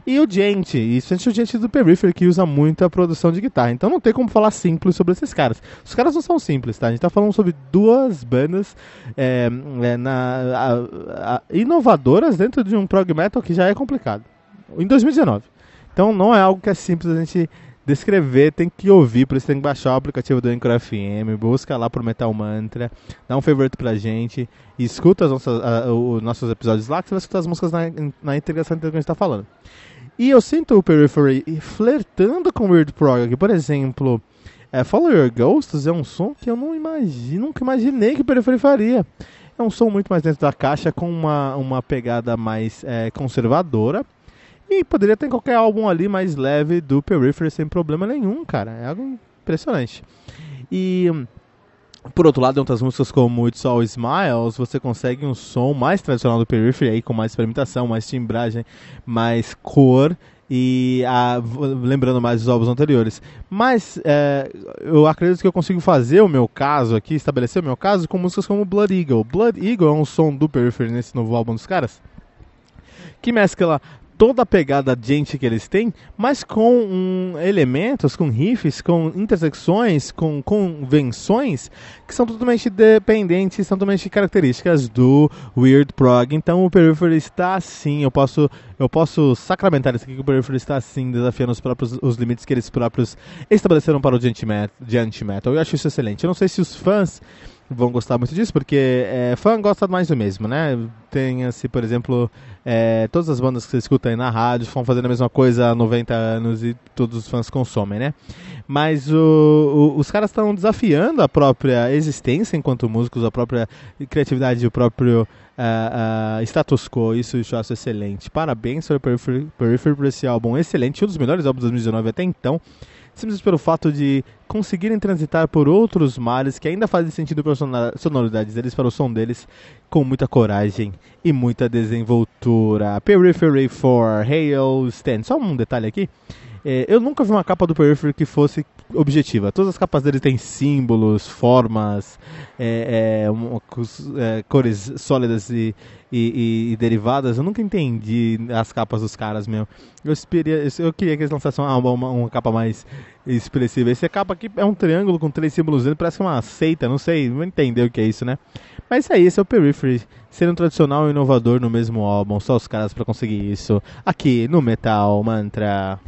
E o Gente, isso é o Gente do Periphery, que usa muito a produção de guitarra. Então não tem como falar simples sobre esses caras. Os caras não são simples, tá? A gente tá falando sobre duas bandas é, é, na, a, a, inovadoras dentro de um prog metal que já é complicado. Em 2019. Então não é algo que é simples a gente descrever, tem que ouvir, por isso tem que baixar o aplicativo do Anchor FM, busca lá pro Metal Mantra, dá um favorito pra gente, escuta os nossos episódios lá, que você vai escutar as músicas na, na integração do que a gente tá falando. E eu sinto o Periphery flertando com Weird Prog por exemplo, é, Follow Your Ghosts é um som que eu não imagino, nunca imaginei que o Periphery faria. É um som muito mais dentro da caixa, com uma, uma pegada mais é, conservadora, e poderia ter qualquer álbum ali mais leve do Periphery sem problema nenhum, cara. É algo impressionante. E por outro lado, em outras músicas como It's All Smiles, você consegue um som mais tradicional do Periphery, aí, com mais experimentação, mais timbragem, mais cor e a, lembrando mais dos álbuns anteriores. Mas é, eu acredito que eu consigo fazer o meu caso aqui, estabelecer o meu caso com músicas como Blood Eagle. Blood Eagle é um som do Periphery nesse novo álbum dos caras que mescla toda a pegada gente que eles têm, mas com um, elementos, com riffs, com intersecções, com convenções que são totalmente dependentes, são totalmente características do Weird Prog. Então o Periphery está assim, eu posso, eu posso sacramentar isso aqui que o Periphery está assim, desafiando os próprios os limites que eles próprios estabeleceram para o Giant Metal. Eu acho isso excelente. Eu não sei se os fãs vão gostar muito disso, porque é, fã gosta mais do mesmo, né? Tem, assim, por exemplo, é, todas as bandas que você escuta aí na rádio estão fazendo a mesma coisa há 90 anos e todos os fãs consomem, né? Mas o, o, os caras estão desafiando a própria existência enquanto músicos, a própria criatividade, o próprio uh, uh, status quo. Isso eu acho excelente. Parabéns Periphery, Periphery por esse álbum excelente, um dos melhores álbuns de 2019 até então simplesmente pelo fato de conseguirem transitar por outros mares que ainda fazem sentido para as sonoridades deles, para o som deles, com muita coragem e muita desenvoltura. Periphery for Hail Stand. Só um detalhe aqui. É, eu nunca vi uma capa do Periphery que fosse objetiva. Todas as capas dele têm símbolos, formas, é, é, um, é, cores sólidas e, e, e, derivadas. Eu nunca entendi as capas dos caras, meu. Eu, esperia, eu queria que eles lançassem uma, uma, uma capa mais expressiva. Essa capa aqui é um triângulo com três símbolos dele, parece uma seita, não sei, não entender o que é isso, né? Mas isso aí, esse é o Periphery, sendo tradicional e inovador no mesmo álbum, só os caras para conseguir isso, aqui no Metal Mantra.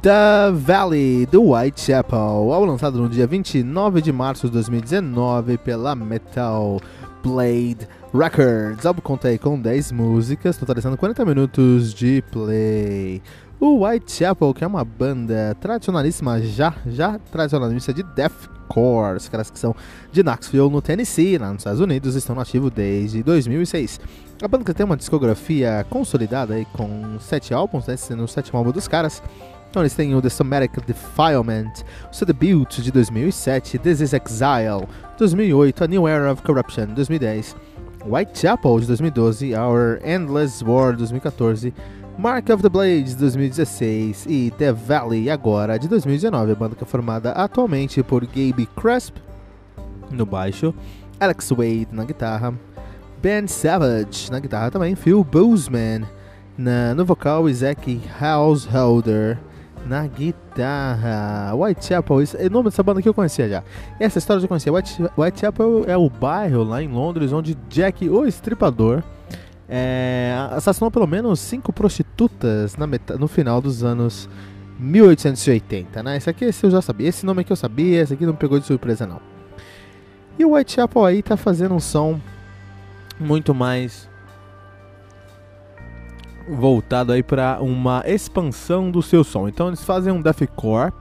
The Valley do Whitechapel, álbum lançado no dia 29 de março de 2019 pela Metal Blade Records. O álbum conta aí com 10 músicas, totalizando 40 minutos de play. O Whitechapel, que é uma banda tradicionalíssima, já, já tradicionalista de deathcore, os caras que são de Knoxville, no Tennessee, lá nos Estados Unidos, estão no ativo desde 2006. A banda tem uma discografia consolidada aí com 7 álbuns, né, sendo o sétimo álbum dos caras. Então eles têm o The Somatic Defilement, o seu debut de 2007, This Is Exile, 2008, A New Era of Corruption, 2010, Whitechapel de 2012, Our Endless War 2014, Mark of the Blades 2016 e The Valley agora de 2019, a banda que é formada atualmente por Gabe Cresp, no baixo, Alex Wade na guitarra, Ben Savage na guitarra também, Phil Bozeman na, no vocal, Isaac Householder na guitarra. Whitechapel, esse, o nome dessa banda que eu conhecia já. Essa história eu já conhecia. White, Whitechapel é o bairro lá em Londres onde Jack, o estripador, é, assassinou pelo menos cinco prostitutas no final dos anos 1880, né? Esse aqui esse eu já sabia, esse nome aqui eu sabia, esse aqui não pegou de surpresa não. E o Whitechapel aí tá fazendo um som muito mais voltado aí para uma expansão do seu som. Então eles fazem um deathcore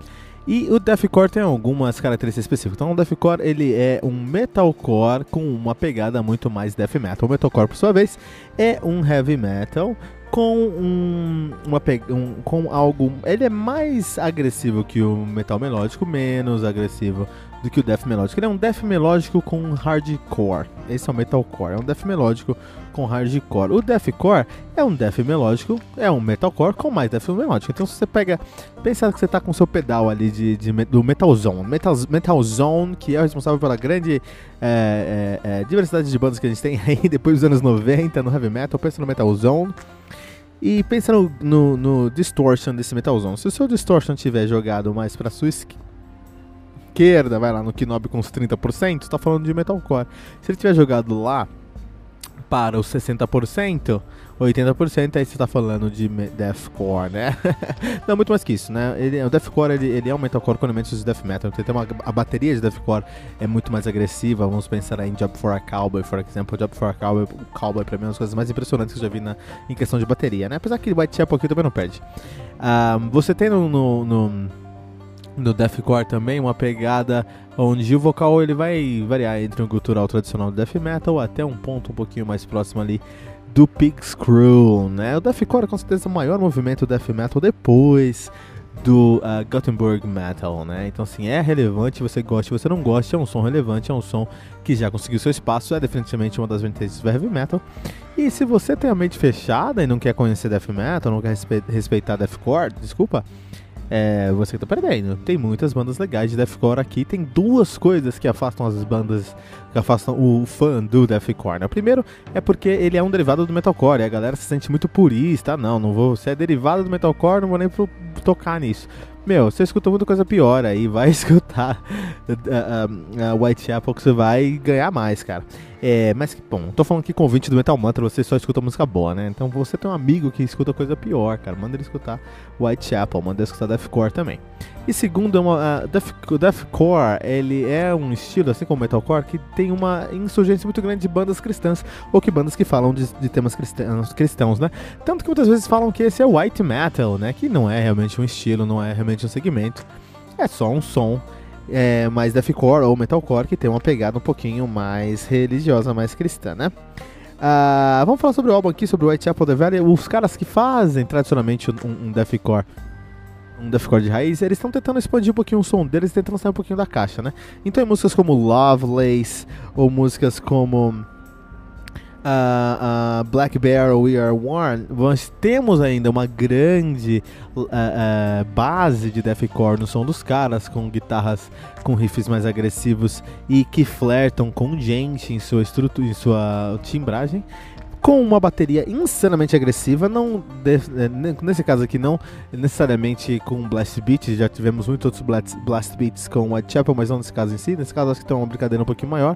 e o deathcore tem algumas características específicas. Então o deathcore ele é um metalcore com uma pegada muito mais death metal. O metalcore por sua vez é um heavy metal com um, uma um, com algo, ele é mais agressivo que o metal melódico, menos agressivo do que o death melódico. Ele é um death melódico com hardcore. Esse é o metalcore, é um death melódico com hardcore. O deathcore é um death melódico, é um metalcore com mais death melódico. Então se você pega, pensa que você está com seu pedal ali de, de, do Metal Zone, Metal, Zone, que é o responsável pela grande é, é, é, diversidade de bandas que a gente tem aí depois dos anos 90 no heavy metal, pensa no Metal Zone. E pensa no, no, no distortion desse Metal Zone. Se o seu distortion tiver jogado mais para sua vai lá no Knob com uns 30%, está falando de metalcore. Se ele tiver jogado lá para os 60%, 80%, aí você está falando de deathcore, né? Não, muito mais que isso, né? Ele, o deathcore ele, ele é um metalcore com elementos de death metal. Então, tem uma, a bateria de deathcore é muito mais agressiva. Vamos pensar em Job for a Cowboy, por exemplo. Job for a Cowboy, Cowboy para mim é uma das coisas mais impressionantes que eu já vi na, em questão de bateria, né? Apesar que Whitechapel aqui também não perde. Um, você tem no, no, no no deathcore também uma pegada onde o vocal ele vai variar entre um cultural tradicional do death metal até um ponto um pouquinho mais próximo ali do Pig Screw, né? O deathcore é com certeza o maior movimento death metal depois do uh, Gothenburg Metal, né? Então assim, é relevante, você gosta, você não gosta, é um som relevante, é um som que já conseguiu seu espaço, é definitivamente uma das vertentes do heavy metal. E se você tem a mente fechada e não quer conhecer death metal, não quer respeitar deathcore, desculpa, é, você que tá perdendo. Tem muitas bandas legais de deathcore aqui. Tem duas coisas que afastam as bandas, que afastam o fã do deathcore. Né? O primeiro é porque ele é um derivado do metalcore. A galera se sente muito purista. Ah, não, não vou. Se é derivado do metalcore, não vou nem tocar nisso. Meu, você escutou muita coisa pior aí, vai escutar uh, uh, uh, Whitechapel que você vai ganhar mais, cara. É, mas que bom, tô falando aqui com o ouvinte do Metal Mantra, você só escuta música boa, né? Então você tem um amigo que escuta coisa pior, cara. Manda ele escutar Whitechapel, manda ele escutar Deathcore também. E segundo, é uma, uh, Death, Deathcore, ele é um estilo, assim como Metalcore, que tem uma insurgência muito grande de bandas cristãs, ou que bandas que falam de, de temas cristãos, cristãos, né? Tanto que muitas vezes falam que esse é White Metal, né? Que não é realmente um estilo, não é realmente um segmento. É só um som é, mais deathcore ou metalcore que tem uma pegada um pouquinho mais religiosa, mais cristã, né? Uh, vamos falar sobre o álbum aqui, sobre o Whitechapel The Valley. Os caras que fazem tradicionalmente um, um deathcore, um deathcore de raiz, eles estão tentando expandir um pouquinho o som deles, tentando sair um pouquinho da caixa, né? Então, músicas como Lovelace ou músicas como uh, uh, Black Bear We Are One, nós temos ainda uma grande uh, base de deathcore no som dos caras, com guitarras com riffs mais agressivos e que flertam com gente em sua estrutura, em sua timbragem com uma bateria insanamente agressiva, não nesse caso aqui não necessariamente com blast beats, já tivemos muitos outros blast, blast beats com Whitechapel, mas não nesse caso em si, nesse caso acho que tem uma brincadeira um pouquinho maior,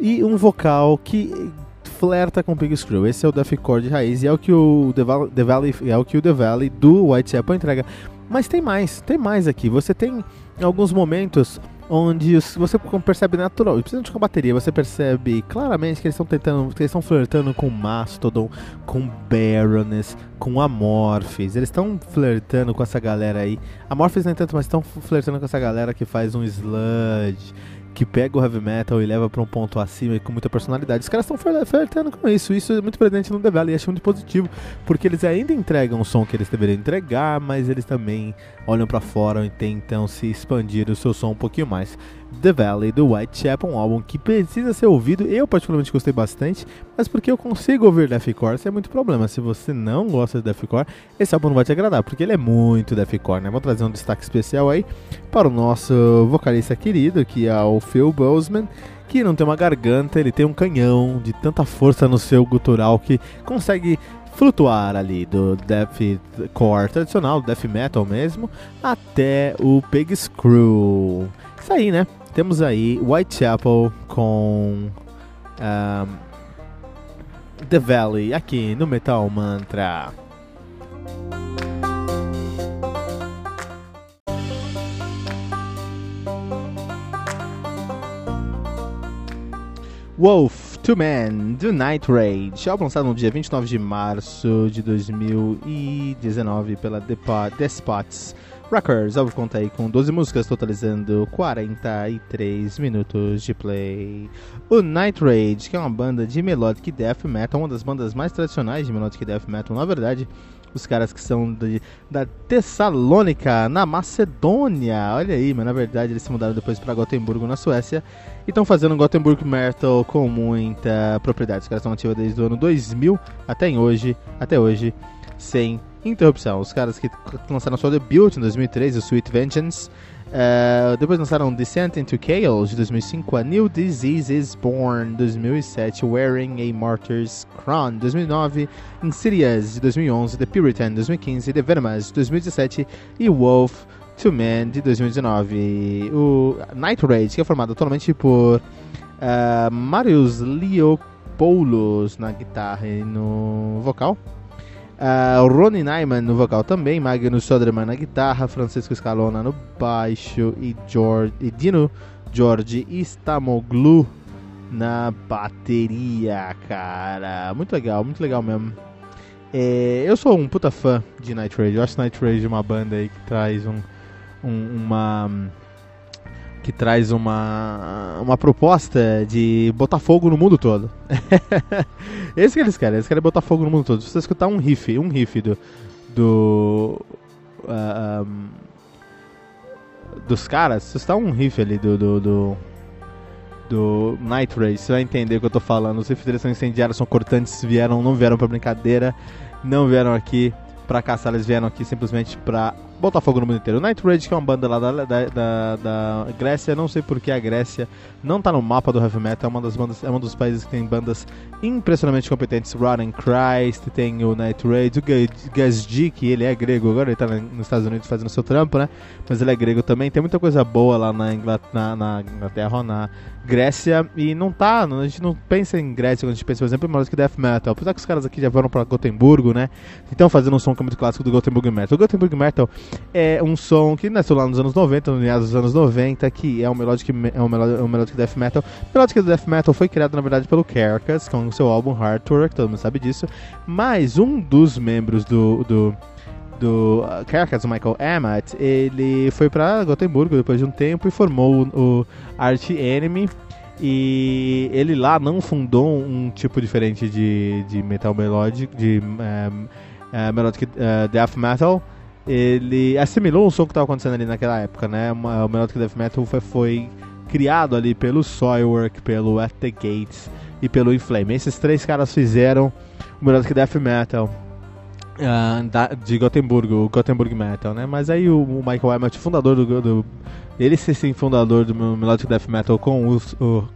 e um vocal que flerta com Pig Screw. Esse é o deathcore de raiz e é o que o The Valley, The Valley, é o que o The Valley do Whitechapel entrega. Mas tem mais, tem mais aqui. Você tem alguns momentos onde você percebe natural, principalmente com a bateria, você percebe claramente que eles estão tentando, que eles estão flertando com Mastodon, com Baroness, com Amorphis. Eles estão flertando com essa galera aí. Amorphis nem tanto, mas estão flertando com essa galera que faz um sludge que pega o heavy metal e leva para um ponto acima e com muita personalidade. Os caras estão flertando com isso. Isso é muito presente no The Valley e acho muito positivo, porque eles ainda entregam o som que eles deveriam entregar, mas eles também olham para fora e tentam se expandir o seu som um pouquinho mais. The Valley do Whitechapel, um álbum que precisa ser ouvido. Eu particularmente gostei bastante, mas porque eu consigo ouvir deathcore, isso é muito problema. Se você não gosta de deathcore, esse álbum não vai te agradar, porque ele é muito deathcore, né? Vou trazer um destaque especial aí para o nosso vocalista querido, que é o Phil Boseman, que não tem uma garganta, ele tem um canhão de tanta força no seu gutural que consegue flutuar ali do deathcore tradicional, death metal mesmo, até o Pig Screw. Isso aí, né? Temos aí Whitechapel com um, The Valley aqui no Metal Mantra. Wolf to Man do Night Rage, álbum lançado no dia 29 de março de 2019 pela Despots Records. O conta aí com 12 músicas, totalizando 43 minutos de play. O Night Rage, que é uma banda de melodic death metal, uma das bandas mais tradicionais de melodic death metal, na verdade. Os caras que são de, da Tessalônica, na Macedônia. Olha aí, mas na verdade eles se mudaram depois para Gotemburgo, na Suécia. E estão fazendo Gothenburg Metal com muita propriedade. Os caras estão ativos desde o ano 2000 até hoje, até hoje, sem interrupção. Os caras que lançaram sua debut em 2003, o Sweet Vengeance. Uh, depois lançaram Descent into Chaos de 2005, A New Disease is Born 2007, Wearing a Martyr's Crown 2009, Insidious de 2011, The Puritan 2015, The Venomous de 2017 e Wolf to Man de 2019. O Night Rage, que é formado atualmente por uh, Marius Leopoulos na guitarra e no vocal. Uh, Ronnie Nyman no vocal também, Magnus Soderman na guitarra, Francisco Scalona no baixo e, George, e Dino George Istamoglu na bateria, cara. Muito legal, muito legal mesmo. É, eu sou um puta fã de Night Rage. Eu acho Night Rage uma banda aí que traz um, um uma que traz uma, uma proposta de botar fogo no mundo todo. Esse que eles querem, eles querem botar fogo no mundo todo. Se você escutar um riff, um riff do. do uh, ah, um, dos caras, se você escutar um riff ali do, do, do do Night Race, você vai entender o que eu tô falando. Os deles são incendiários, são cortantes, vieram, não vieram pra brincadeira, não vieram aqui pra caçar, eles vieram aqui simplesmente pra botar fogo no mundo inteiro. Night Rage, que é uma banda lá da, da, da, da Grécia, não sei porque a Grécia não tá no mapa do heavy metal, é uma das bandas, é um dos países que tem bandas impressionantemente competentes. Rotten Christ, tem o Night Rage, o Gazdi, que ele é grego, agora ele tá nos Estados Unidos fazendo seu trampo, né? Mas ele é grego também, tem muita coisa boa lá na, Inglaterra, na, na Inglaterra, na Grécia e não tá, a gente não pensa em Grécia quando a gente pensa, por exemplo, em música death metal. Apesar que os caras aqui já foram para Gotemburgo, né? Então fazendo um som que é muito clássico do Gothenburg Metal. O Gothenburg Metal é um som que nasceu lá nos anos 90, no meados dos anos 90, que é um melodic, é um melodic, um melodic death metal. Melodic death metal foi criado na verdade pelo Carcass, com o seu álbum Hardwork, todo mundo sabe disso. Mas um dos membros do, do do uh, Carcass, o Michael Emmett, ele foi para Gotemburgo depois de um tempo e formou o, o Art Enemy. E ele lá não fundou um tipo diferente de, de metal melodic, de um, uh, melodic uh, death metal. Ele assimilou um som que estava acontecendo ali naquela época, né? O melodic death metal foi, foi criado ali pelo Soilwork, pelo At the Gates e pelo Inflame. Esses três caras fizeram o melodic death metal uh, da, de Gothenburg, o Gothenburg Metal, né? Mas aí o, o Michael Emmett, fundador do, do ele ser sim fundador do Melodic Death Metal com o, o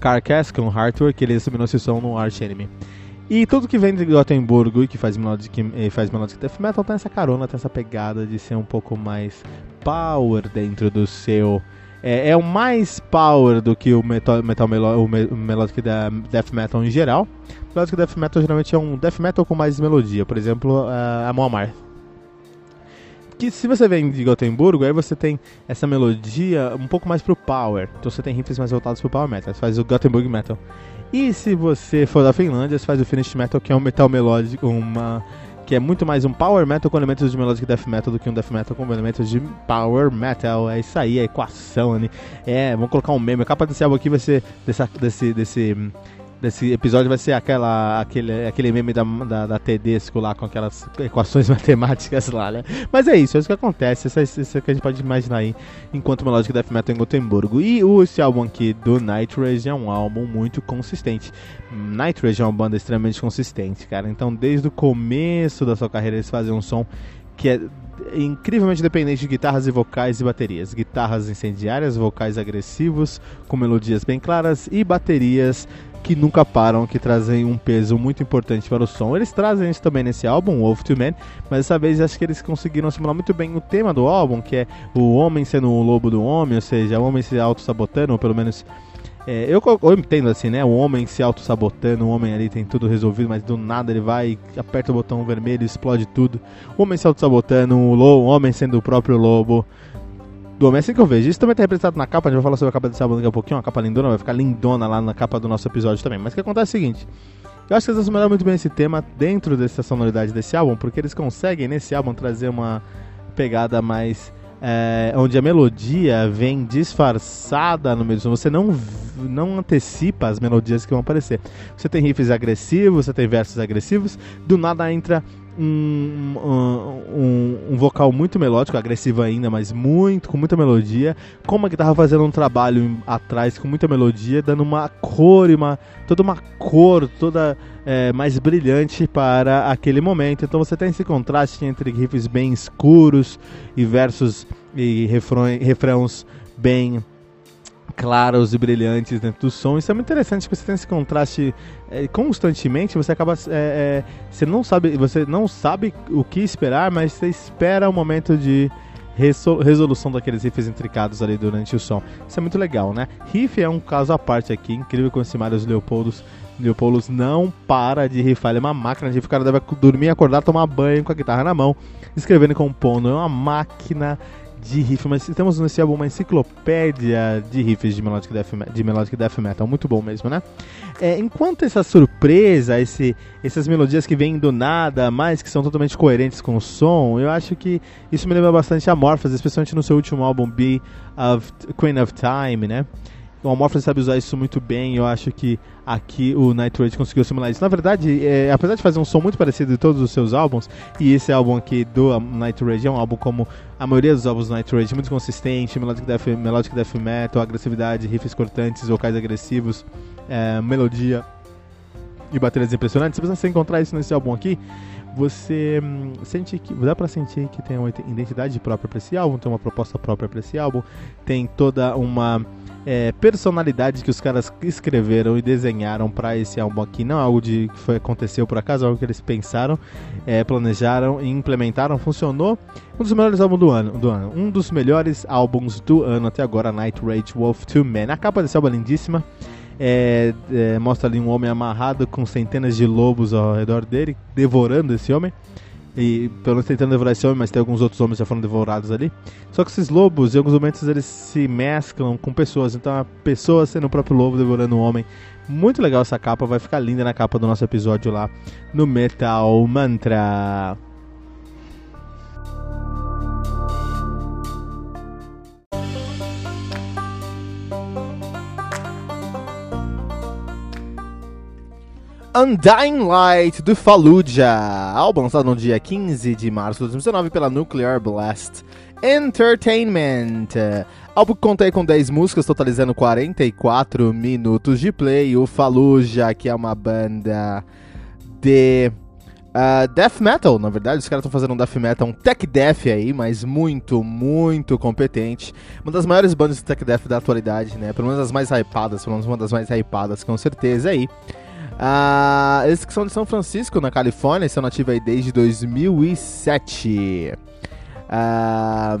Carcass, com o Hardwork, ele assumiu esse som no Arch Enemy. E tudo que vem de Gothenburg e que faz melodic, faz melodic death metal tem essa carona, tem essa pegada de ser um pouco mais power dentro do seu. É, é o mais power do que o metal, metal o melodic death metal em geral. Melodic Death Metal geralmente é um Death Metal com mais melodia, por exemplo, a Moamar. Que se você vem de Gotemburgo, aí você tem essa melodia um pouco mais pro Power. Então você tem riffs mais voltados pro Power Metal, você faz o Gothenburg Metal. E se você for da Finlândia, você faz o Finished Metal, que é um metal melódico, uma que é muito mais um power metal com elementos de melodic death metal do que um death metal com elementos de power metal. É isso aí, a equação, né? É, vamos colocar um meme. A capa desse álbum aqui vai ser dessa, desse, desse desse episódio vai ser aquela, aquele, aquele meme da, da, da Tedesco lá com aquelas equações matemáticas lá, né? Mas é isso, é isso que acontece, isso, é isso é que a gente pode imaginar aí enquanto Melodic Death Metal em Gotemburgo. E esse álbum aqui do Night Rage é um álbum muito consistente. Night Rage é uma banda extremamente consistente, cara. Então desde o começo da sua carreira eles fazem um som que é incrivelmente dependente de guitarras e vocais e baterias. Guitarras incendiárias, vocais agressivos, com melodias bem claras e baterias que nunca param, que trazem um peso muito importante para o som. Eles trazem isso também nesse álbum, Wolf to Man, mas dessa vez acho que eles conseguiram simular muito bem o tema do álbum, que é o homem sendo o lobo do homem, ou seja, o homem se auto-sabotando, ou pelo menos é, eu, eu, entendo assim, né? O homem se auto-sabotando, o homem ali tem tudo resolvido, mas do nada ele vai, aperta o botão vermelho, explode tudo. O homem se auto-sabotando, o, o homem sendo o próprio lobo. Do homem é assim que eu vejo. Isso também está representado na capa, a gente vai falar sobre a capa desse álbum daqui a pouquinho, uma capa lindona, vai ficar lindona lá na capa do nosso episódio também. Mas o que acontece é o seguinte. Eu acho que eles assumiram muito bem esse tema dentro dessa sonoridade desse álbum, porque eles conseguem nesse álbum trazer uma pegada mais é, onde a melodia vem disfarçada no meio do som. Você não, não antecipa as melodias que vão aparecer. Você tem riffs agressivos, você tem versos agressivos, do nada entra um, um, um, vocal muito melódico, agressivo ainda, mas muito, com muita melodia, com uma guitarra fazendo um trabalho atrás com muita melodia, dando uma cor uma. toda uma cor, toda é, mais brilhante para aquele momento. Então você tem esse contraste entre riffs bem escuros e versos e refrões bem claros e brilhantes dentro do som. Isso é muito interessante, porque você tem esse contraste é, constantemente, você acaba. É, é, você não sabe. Você não sabe o que esperar, mas você espera o momento de resolução daqueles riffs intricados ali durante o som. Isso é muito legal, né? Riff é um caso à parte aqui, incrível com esse Marius Leopoldos. Leopoldos não para de riffar, ele é uma máquina de riff, o cara deve dormir, acordar, tomar banho com a guitarra na mão, escrevendo e compondo, é uma máquina de riff, mas temos nesse álbum uma enciclopédia de riffs de melodic death, de melodic death metal, muito bom mesmo, né? É, enquanto essa surpresa, esse, essas melodias que vêm do nada, mas que são totalmente coerentes com o som, eu acho que isso me lembra bastante a Morphas, especialmente no seu último álbum, Be of Queen of Time, né? O Amorphous sabe usar isso muito bem. Eu acho que aqui o Night Rage conseguiu simular isso. Na verdade, é, apesar de fazer um som muito parecido de todos os seus álbuns, e esse álbum aqui do Night Rage é um álbum como a maioria dos álbuns do Night Rage, muito consistente, melodic death, melodic death metal, agressividade, riffs cortantes, vocais agressivos, é, melodia e baterias impressionantes. Se você encontrar isso nesse álbum aqui, você hum, sente que dá para sentir que tem uma identidade própria para esse álbum, tem uma proposta própria para esse álbum, tem toda uma é, personalidade que os caras escreveram e desenharam para esse álbum aqui. Não é algo de, que foi, aconteceu por acaso, é algo que eles pensaram, é, planejaram e implementaram. Funcionou. Um dos melhores álbuns do ano, do ano. Um dos melhores álbuns do ano até agora, Night Rage Wolf 2 Man. A capa desse álbum é lindíssima. É, é, mostra ali um homem amarrado com centenas de lobos ao redor dele, devorando esse homem. E pelo menos tentando devorar esse homem, mas tem alguns outros homens que já foram devorados ali. Só que esses lobos, em alguns momentos, eles se mesclam com pessoas. Então a pessoa sendo o próprio lobo devorando o homem. Muito legal essa capa, vai ficar linda na capa do nosso episódio lá no Metal Mantra. Undying Light do Fallujah, álbum lançado no dia 15 de março de 2019 pela Nuclear Blast Entertainment. Álbum que conta com 10 músicas, totalizando 44 minutos de play. O Fallujah, que é uma banda de uh, death metal, na verdade. Os caras estão fazendo um death metal, um tech death aí, mas muito, muito competente. Uma das maiores bandas de tech death da atualidade, né? Pelo menos as mais hypadas, pelo menos uma das mais hypadas, com certeza aí. Ah, eles que são de São Francisco, na Califórnia, estão nativos aí desde 2007. Ah,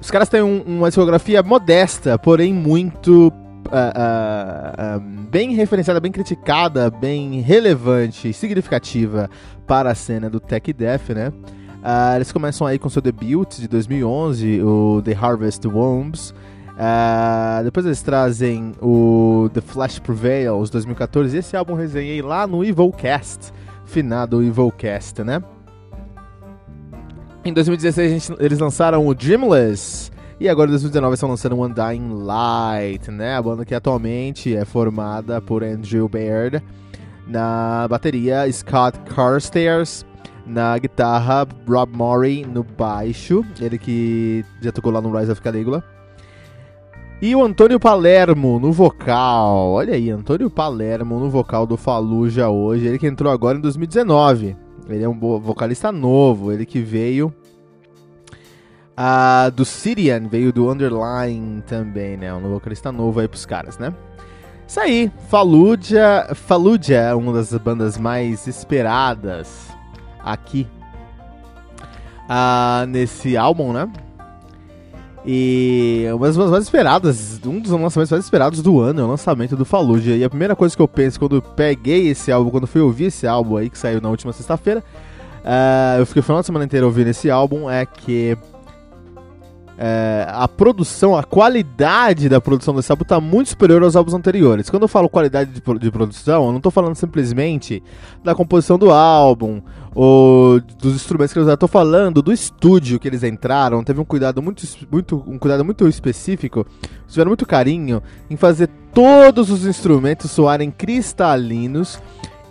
os caras têm um, uma discografia modesta, porém muito uh, uh, bem referenciada, bem criticada, bem relevante, significativa para a cena do Tech Death, né? Uh, eles começam aí com seu debut de 2011, o The Harvest Wombs. Uh, depois eles trazem o The Flash Prevails 2014. Esse álbum resenhei lá no Evilcast, finado Evilcast, né? Em 2016 gente, eles lançaram o Dreamless, E agora em 2019 estão lançando One Dying Light, né? A banda que atualmente é formada por Andrew Baird na bateria, Scott Carstairs na guitarra, Rob Murray no baixo, ele que já tocou lá no Rise of Caligula. E o Antônio Palermo no vocal. Olha aí, Antônio Palermo no vocal do Faluja hoje. Ele que entrou agora em 2019. Ele é um vocalista novo, ele que veio uh, do Syrian, veio do Underline também, né? Um vocalista novo aí pros caras, né? Isso aí, Fallujah, Fallujah é uma das bandas mais esperadas aqui uh, nesse álbum, né? E uma das mais esperadas, um dos lançamentos mais esperados do ano é o lançamento do Fallujah. E a primeira coisa que eu penso quando eu peguei esse álbum, quando fui ouvir esse álbum aí que saiu na última sexta-feira, uh, eu fiquei o final de semana inteiro ouvindo esse álbum, é que é, a produção, a qualidade da produção desse álbum está muito superior aos álbuns anteriores. Quando eu falo qualidade de, de produção, eu não estou falando simplesmente da composição do álbum ou dos instrumentos que eles usaram. Estou falando do estúdio que eles entraram. Teve um cuidado muito, muito, um cuidado muito específico, tiveram muito carinho em fazer todos os instrumentos soarem cristalinos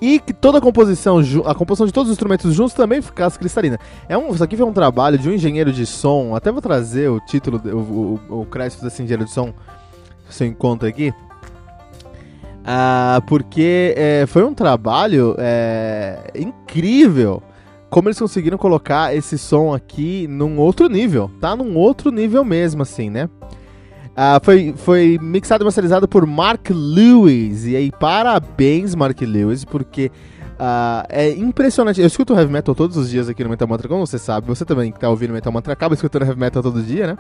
e que toda a composição, a composição de todos os instrumentos juntos também ficasse cristalina. É um, isso aqui foi um trabalho de um engenheiro de som, até vou trazer o título, o, o, o crédito desse engenheiro de som, se eu encontro aqui. Ah, porque é, foi um trabalho é, incrível como eles conseguiram colocar esse som aqui num outro nível, tá? Num outro nível mesmo, assim, né? Uh, foi, foi mixado e masterizado por Mark Lewis. E aí, parabéns, Mark Lewis, porque uh, é impressionante. Eu escuto heavy metal todos os dias aqui no Metal Mantra, como você sabe. Você também que tá ouvindo Metal Mantra acaba escutando heavy metal todo dia, né?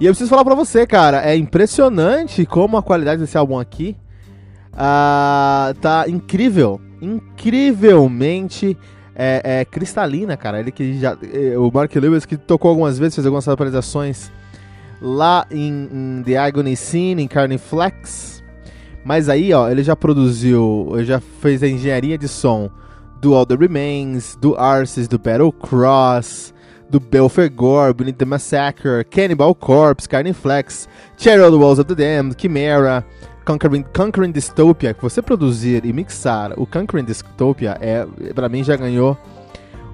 E eu preciso falar pra você, cara, é impressionante como a qualidade desse álbum aqui uh, tá incrível. Incrivelmente é, é, cristalina, cara. Ele que já. Eh, o Mark Lewis que tocou algumas vezes, fez algumas atualizações lá em, em The Agony Scene, em Carniflex. Mas aí, ó, ele já produziu, já fez a engenharia de som do All The Remains, do Arces, do Battle Cross, do Belfegor, Beneath the Massacre, Cannibal Corpse, Carniflex, Cherry on the Walls of the Damned, Chimera, Conquering, Conquering Dystopia, você produzir e mixar o Conquering Dystopia, é, pra mim já ganhou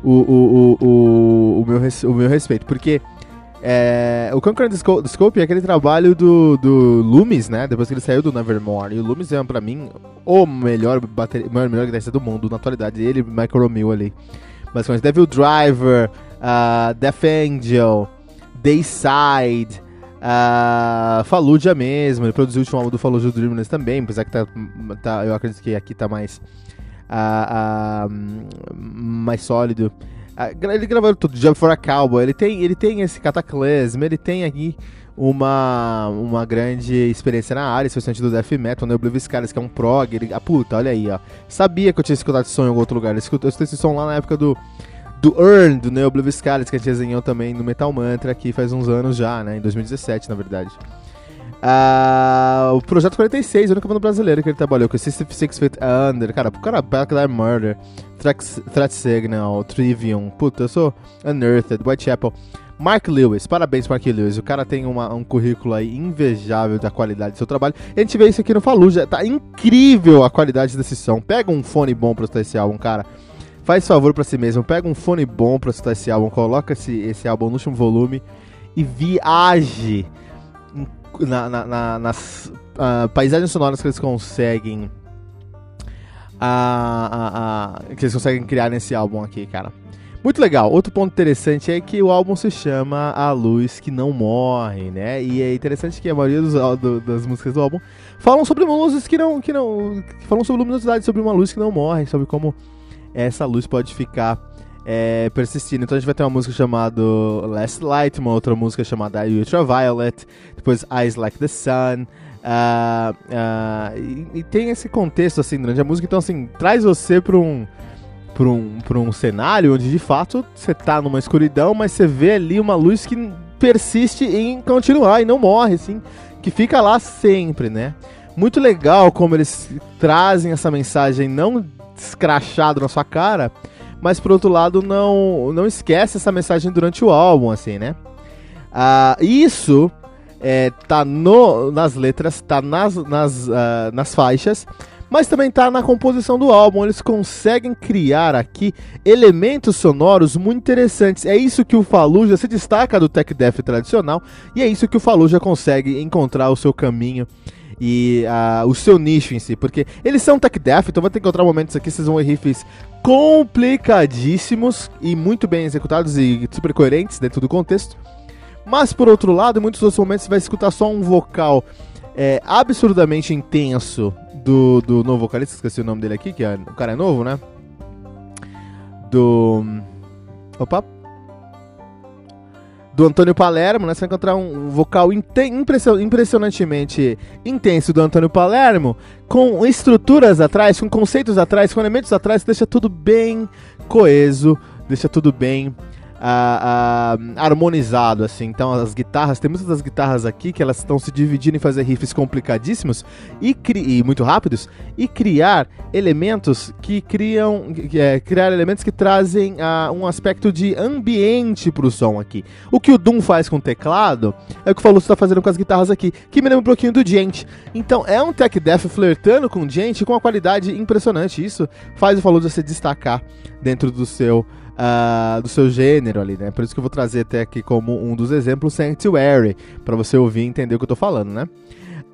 o, o, o, o, o, meu, o meu respeito, porque é, o Conqueror Scope é aquele trabalho do, do Loomis, né? Depois que ele saiu do Nevermore. E o Loomis é, pra mim, o melhor, bateria, melhor, melhor guitarrista do mundo na atualidade. Ele e Michael Romeo ali. Basicamente, Devil Driver, uh, Death Angel, Dayside, uh, mesmo. Ele produziu o último álbum do Fallujah Dreamless também, apesar que tá, tá, eu acredito que aqui tá mais, uh, uh, mais sólido. Ele gravou tudo, Job for a Cowboy, ele tem, ele tem esse cataclismo, ele tem aqui uma, uma grande experiência na área, especialmente do death metal, né? O Oblivious Scalis, que é um prog, ele, ah, puta, olha aí, ó. Sabia que eu tinha escutado esse som em algum outro lugar, eu escutei, esse som lá na época do, do Earn, do Neo Oblivious Scalis, que a gente desenhou também no Metal Mantra aqui faz uns anos já, né? Em 2017, na verdade. Uh, o Projeto 46, a única banda brasileira que ele trabalhou, com System Six Feet Under, cara, o cara Backline Murder, Threat Signal, Trivium, puta, eu sou Unearthed, Whitechapel. Mark Lewis, parabéns Mark Lewis, o cara tem uma, um currículo aí invejável da qualidade do seu trabalho. A gente vê isso aqui no Faluja, tá incrível a qualidade desse som. Pega um fone bom pra escutar esse álbum, cara. Faz favor pra si mesmo, pega um fone bom pra escutar esse álbum, coloca esse, esse álbum no último volume e viaje na, na, na, nas uh, paisagens sonoras que eles conseguem. Uh, uh, que eles conseguem criar nesse álbum aqui, cara. Muito legal. Outro ponto interessante é que o álbum se chama A Luz Que Não Morre, né? E é interessante que a maioria dos, do, das músicas do álbum falam sobre luzes que não, que não. Falam sobre luminosidade, sobre uma luz que não morre, sobre como essa luz pode ficar é, persistindo. Então a gente vai ter uma música chamada Last Light, uma outra música chamada Ultraviolet, depois Eyes Like the Sun. Uh, uh, e, e, tem esse contexto assim durante a música, então assim, traz você para um, pra um, um cenário onde de fato você tá numa escuridão, mas você vê ali uma luz que persiste em continuar e não morre, assim, que fica lá sempre, né? Muito legal como eles trazem essa mensagem não escrachado na sua cara, mas por outro lado não não esquece essa mensagem durante o álbum, assim, né? Uh, isso é, tá no, nas letras, tá nas, nas, uh, nas faixas, mas também tá na composição do álbum. Eles conseguem criar aqui elementos sonoros muito interessantes. É isso que o Fallujah se destaca do tech death tradicional e é isso que o Fallujah consegue encontrar o seu caminho e uh, o seu nicho em si, porque eles são tech death, então vai ter que encontrar momentos aqui, vocês vão ver riffs complicadíssimos e muito bem executados e super coerentes dentro do contexto. Mas por outro lado, em muitos outros momentos você vai escutar só um vocal é, absurdamente intenso do, do novo vocalista, esqueci o nome dele aqui, que é, o cara é novo, né? Do. Opa! Do Antônio Palermo, né? Você vai encontrar um vocal impressionantemente intenso do Antônio Palermo, com estruturas atrás, com conceitos atrás, com elementos atrás, que deixa tudo bem coeso, deixa tudo bem uh, uh, harmonizado, assim. Então as guitarras, tem muitas das guitarras aqui que elas estão se dividindo em fazer riffs complicadíssimos e, e muito rápidos e criar elementos que criam, é, criar elementos que trazem uh, um aspecto de ambiente para o som aqui. O que o Doom faz com o teclado é o que o Faluto está fazendo com as guitarras aqui, que me lembra um pouquinho do Gent. Então é um tech death flertando com o Gent com uma qualidade impressionante. Isso faz o Faluto se destacar dentro do seu uh, do seu gênero ali, né? Por isso que eu vou trazer até aqui como um dos exemplos Sanctuary, para você ouvir e entender o que eu tô falando, né?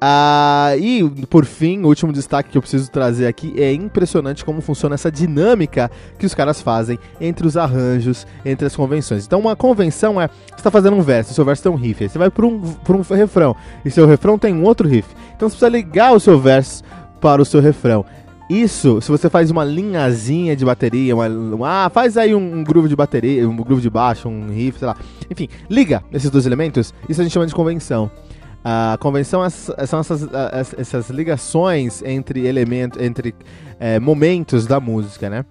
Ah, e por fim, o último destaque que eu preciso trazer aqui é impressionante como funciona essa dinâmica que os caras fazem entre os arranjos, entre as convenções. Então, uma convenção é você está fazendo um verso, seu verso tem um riff, aí você vai para um, um refrão, e seu refrão tem um outro riff. Então, você precisa ligar o seu verso para o seu refrão. Isso, se você faz uma linhazinha de bateria, uma, uma, ah, faz aí um, um, groove de bateria, um groove de baixo, um riff, sei lá. Enfim, liga esses dois elementos, isso a gente chama de convenção. A convenção é, são essas, essas ligações entre elementos, entre é, momentos da música, né?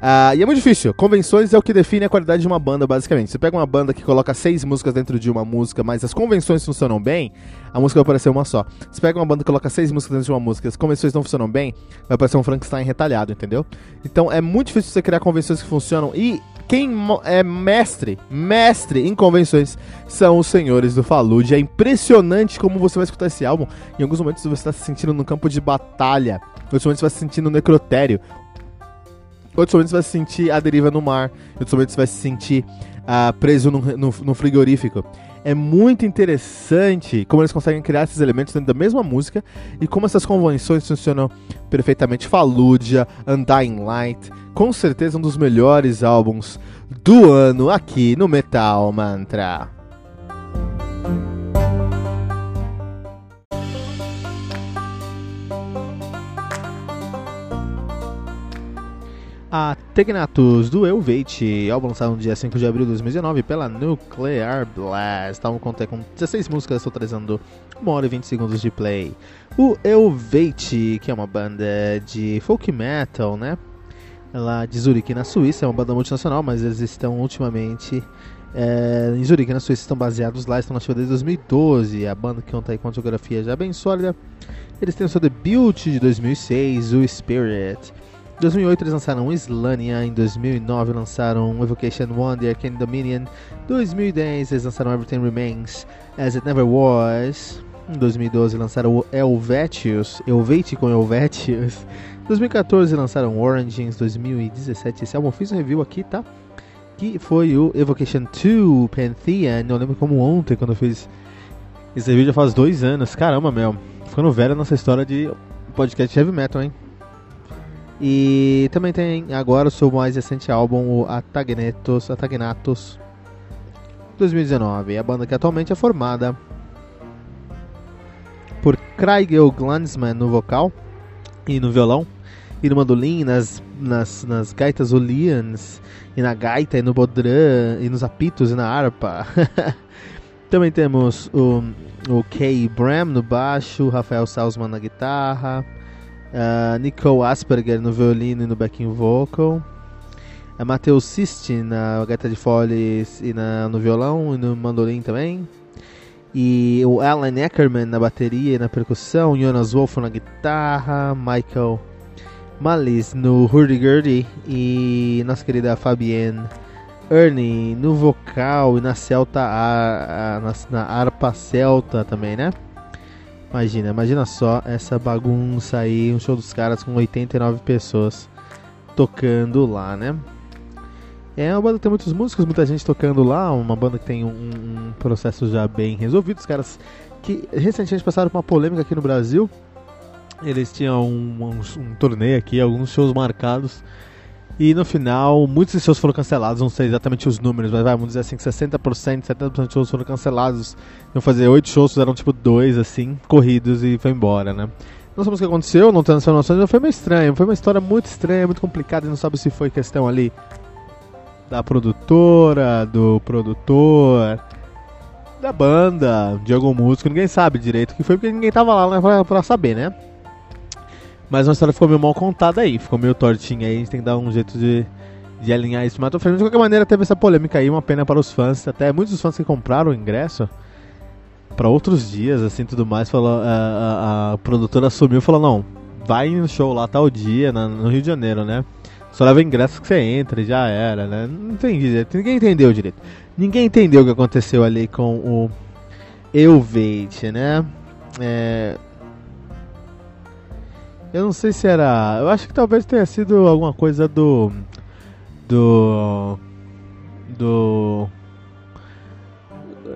Uh, e é muito difícil. Convenções é o que define a qualidade de uma banda, basicamente. Você pega uma banda que coloca seis músicas dentro de uma música, mas as convenções funcionam bem, a música vai parecer uma só. Você pega uma banda que coloca seis músicas dentro de uma música, as convenções não funcionam bem, vai parecer um Frankenstein retalhado, entendeu? Então é muito difícil você criar convenções que funcionam e quem é mestre, mestre em convenções são os senhores do Falude. É impressionante como você vai escutar esse álbum. Em alguns momentos você está se sentindo no campo de batalha, em outros momentos você vai se sentindo no necrotério outros momentos você vai se sentir à deriva no mar, outros momentos você vai se sentir uh, preso no, no, no, frigorífico. É muito interessante como eles conseguem criar esses elementos dentro da mesma música e como essas convenções funcionam perfeitamente. Fallujah, Undying Light, com certeza um dos melhores álbuns do ano aqui no Metal Mantra. A Tegnatus do Elvate, álbum lançado no dia 5 de abril de 2019 pela Nuclear Blast. Estavam com, com 16 músicas, totalizando 1 hora e 20 segundos de play. O Elvate, que é uma banda de folk metal, né? Lá de Zurique, na Suíça, é uma banda multinacional, mas eles estão ultimamente é, em Zurique, na Suíça, estão baseados lá, estão na desde 2012. A banda que conta aí com uma geografia já bem sólida. Eles têm o seu debut de 2006, o Spirit. Em 2008 eles lançaram Slania, em 2009 lançaram Evocation One, The Arcane Dominion, em 2010 eles lançaram Everything Remains As It Never Was, em 2012 lançaram Helvetius, Helvete com Helvetius, em 2014 lançaram Origins, 2017 esse álbum eu fiz um review aqui, tá? Que foi o Evocation 2 Pantheon, eu lembro como ontem quando eu fiz esse review já faz dois anos, caramba meu, ficando velho nessa história de podcast heavy metal, hein? E também tem agora o seu mais recente álbum, o Atagnetos, Atagnatos 2019. A banda que atualmente é formada por Craig Glansman no vocal e no violão, e no mandolim, nas, nas, nas gaitas Olians, e na gaita, e no bodrã, e nos apitos, e na harpa. Também temos o, o Kay Bram no baixo, Rafael Salzman na guitarra, Uh, Nicole Asperger no violino e no backing vocal. A Matheus Sisti na gaita de foles e na, no violão e no mandolim também. E o Alan Eckerman na bateria e na percussão. Jonas Wolf na guitarra. Michael Malis no hurdy-gurdy. E nossa querida Fabienne Ernie no vocal e na celta, a, a, na, na harpa celta também, né? Imagina, imagina só essa bagunça aí, um show dos caras com 89 pessoas tocando lá, né? É uma banda que tem muitos músicos, muita gente tocando lá, uma banda que tem um, um processo já bem resolvido. Os caras que recentemente passaram por uma polêmica aqui no Brasil. Eles tinham um, um, um torneio aqui, alguns shows marcados. E no final, muitos shows foram cancelados, não sei exatamente os números, mas vai, vamos dizer assim que 60%, 70% dos shows foram cancelados. Iam fazer 8 shows, fizeram tipo 2, assim, corridos e foi embora, né? Não sabemos o que aconteceu, não temos noções, mas foi meio estranho. Foi uma história muito estranha, muito complicada, e não sabe se foi questão ali da produtora, do produtor, da banda, de algum músico, ninguém sabe direito o que foi, porque ninguém tava lá né, pra, pra saber, né? Mas a história ficou meio mal contada aí, ficou meio tortinha aí, a gente tem que dar um jeito de, de alinhar isso. Mas de qualquer maneira teve essa polêmica aí, uma pena para os fãs, até muitos dos fãs que compraram o ingresso para outros dias, assim, tudo mais, falou, a, a, a produtora assumiu e falou, não, vai no show lá tal dia, na, no Rio de Janeiro, né? Só leva ingresso que você entra já era, né? Não entendi direito, ninguém entendeu direito. Ninguém entendeu o que aconteceu ali com o Elvate, né? É, eu não sei se era. Eu acho que talvez tenha sido alguma coisa do. Do. Do.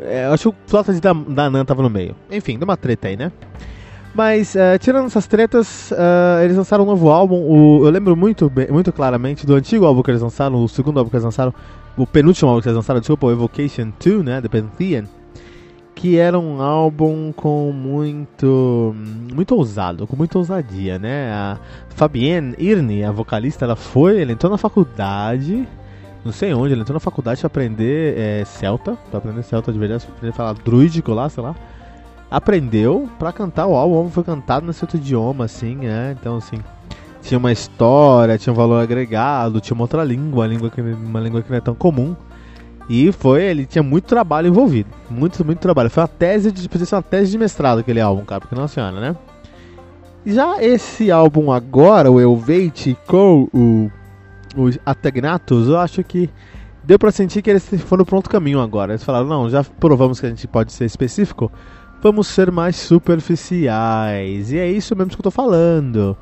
É, eu acho que o Flota de Danan tava no meio. Enfim, deu uma treta aí, né? Mas, uh, tirando essas tretas, uh, eles lançaram um novo álbum. O, eu lembro muito, muito claramente do antigo álbum que eles lançaram, o segundo álbum que eles lançaram, o penúltimo álbum que eles lançaram, desculpa, o Evocation 2, né? The Pantheon que era um álbum com muito muito ousado, com muita ousadia, né? A Fabienne Irne, a vocalista, ela foi, ela entrou na faculdade, não sei onde, ela entrou na faculdade para aprender é, celta, para aprender celta de verdade, para aprender a falar druídico lá, sei lá. Aprendeu para cantar o álbum, foi cantado nesse outro idioma, assim, né? Então, assim, tinha uma história, tinha um valor agregado, tinha uma outra língua, uma língua que, uma língua que não é tão comum. E foi, ele tinha muito trabalho envolvido. Muito, muito trabalho. Foi uma tese de. Uma tese de mestrado aquele álbum, cara, porque não senhora, né? Já esse álbum agora, o Elvate com o, o Atagnatus, eu acho que deu pra sentir que eles foram pro outro caminho agora. Eles falaram, não, já provamos que a gente pode ser específico, vamos ser mais superficiais. E é isso mesmo que eu tô falando.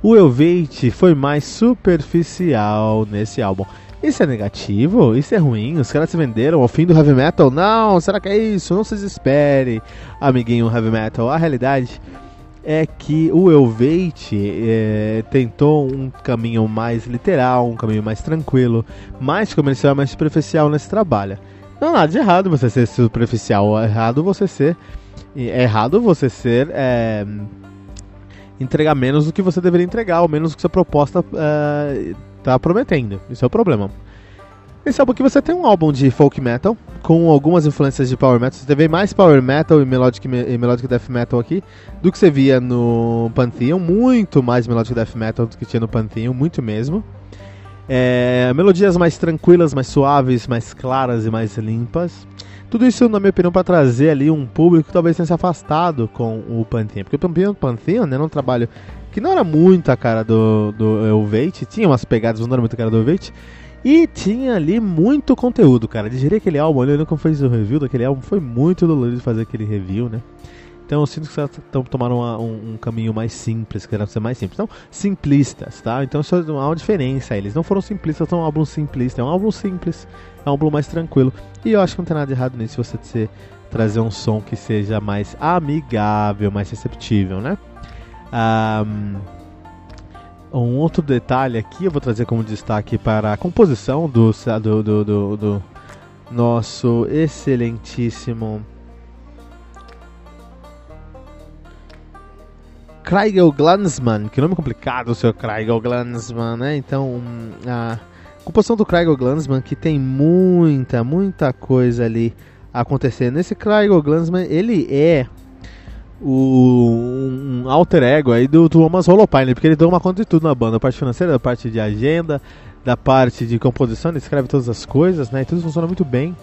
O Elvate foi mais superficial nesse álbum. Isso é negativo? Isso é ruim? Os caras se venderam ao fim do heavy metal? Não, será que é isso? Não se desespere, amiguinho heavy metal. A realidade é que o Elvate é, tentou um caminho mais literal, um caminho mais tranquilo, mais comercial, mais superficial nesse trabalho. Não nada de errado você ser superficial, é errado você ser. É errado você ser. É, entregar menos do que você deveria entregar, ou menos do que sua proposta é, tá prometendo. Isso é o problema. Esse álbum aqui você tem um álbum de folk metal, com algumas influências de power metal. Você vê mais power metal e melodic, e melodic death metal aqui do que você via no Pantheon. Muito mais melodic death metal do que tinha no Pantheon, muito mesmo. É, melodias mais tranquilas, mais suaves, mais claras e mais limpas. Tudo isso, na minha opinião, para trazer ali um público que talvez tenha se afastado com o Pantheon. Porque o Pantheon, Pantheon né, era um trabalho que não era muito a cara do, do Elvate, tinha umas pegadas, não era muito a cara do Elvate, e tinha ali muito conteúdo, cara. Digerir aquele álbum, eu nunca fez o review daquele álbum, foi muito dolorido fazer aquele review, né? Então eu sinto que vocês tomaram uma, um, um, caminho mais simples, querendo ser mais simples. Então, simplistas, tá? Então isso é uma diferença. Eles não foram simplistas, são um álbum simplista. É um álbum simples, é um álbum mais tranquilo. E eu acho que não tem nada de errado nisso você ser, trazer um som que seja mais amigável, mais receptível, né? Um, outro detalhe aqui eu vou trazer como destaque para a composição do, do, do, do, do nosso excelentíssimo Craigel Glansman, que nome complicado seu Craigel Glansman, né? Então, a composição do Craigel Glansman, que tem muita, muita coisa ali acontecendo. Esse Craigel Glansman, ele é o, um alter ego aí do Thomas Holopine, porque ele toma conta de tudo na banda, da parte financeira, da parte de agenda, da parte de composição, ele escreve todas as coisas, né? E tudo funciona muito bem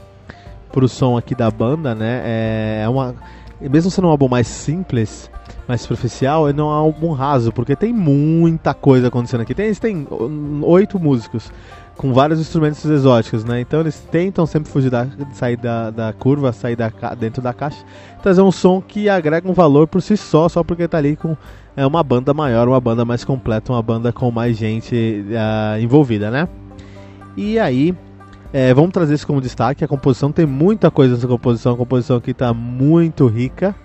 pro som aqui da banda, né? É, é uma mesmo sendo um álbum mais simples, mais superficial, ele não é um álbum raso, porque tem muita coisa acontecendo aqui. Tem, tem oito músicos. Com vários instrumentos exóticos, né? Então eles tentam sempre fugir da, sair da, da curva, sair da, dentro da caixa, trazer um som que agrega um valor por si só, só porque tá ali com é, uma banda maior, uma banda mais completa, uma banda com mais gente uh, envolvida, né? E aí, é, vamos trazer isso como destaque. A composição tem muita coisa nessa composição, a composição aqui tá muito rica.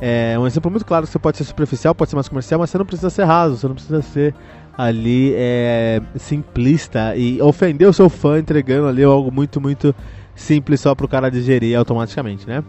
É um exemplo muito claro que você pode ser superficial, pode ser mais comercial, mas você não precisa ser raso, você não precisa ser ali é, simplista e ofender o seu fã entregando ali algo muito, muito simples só para o cara digerir automaticamente, né?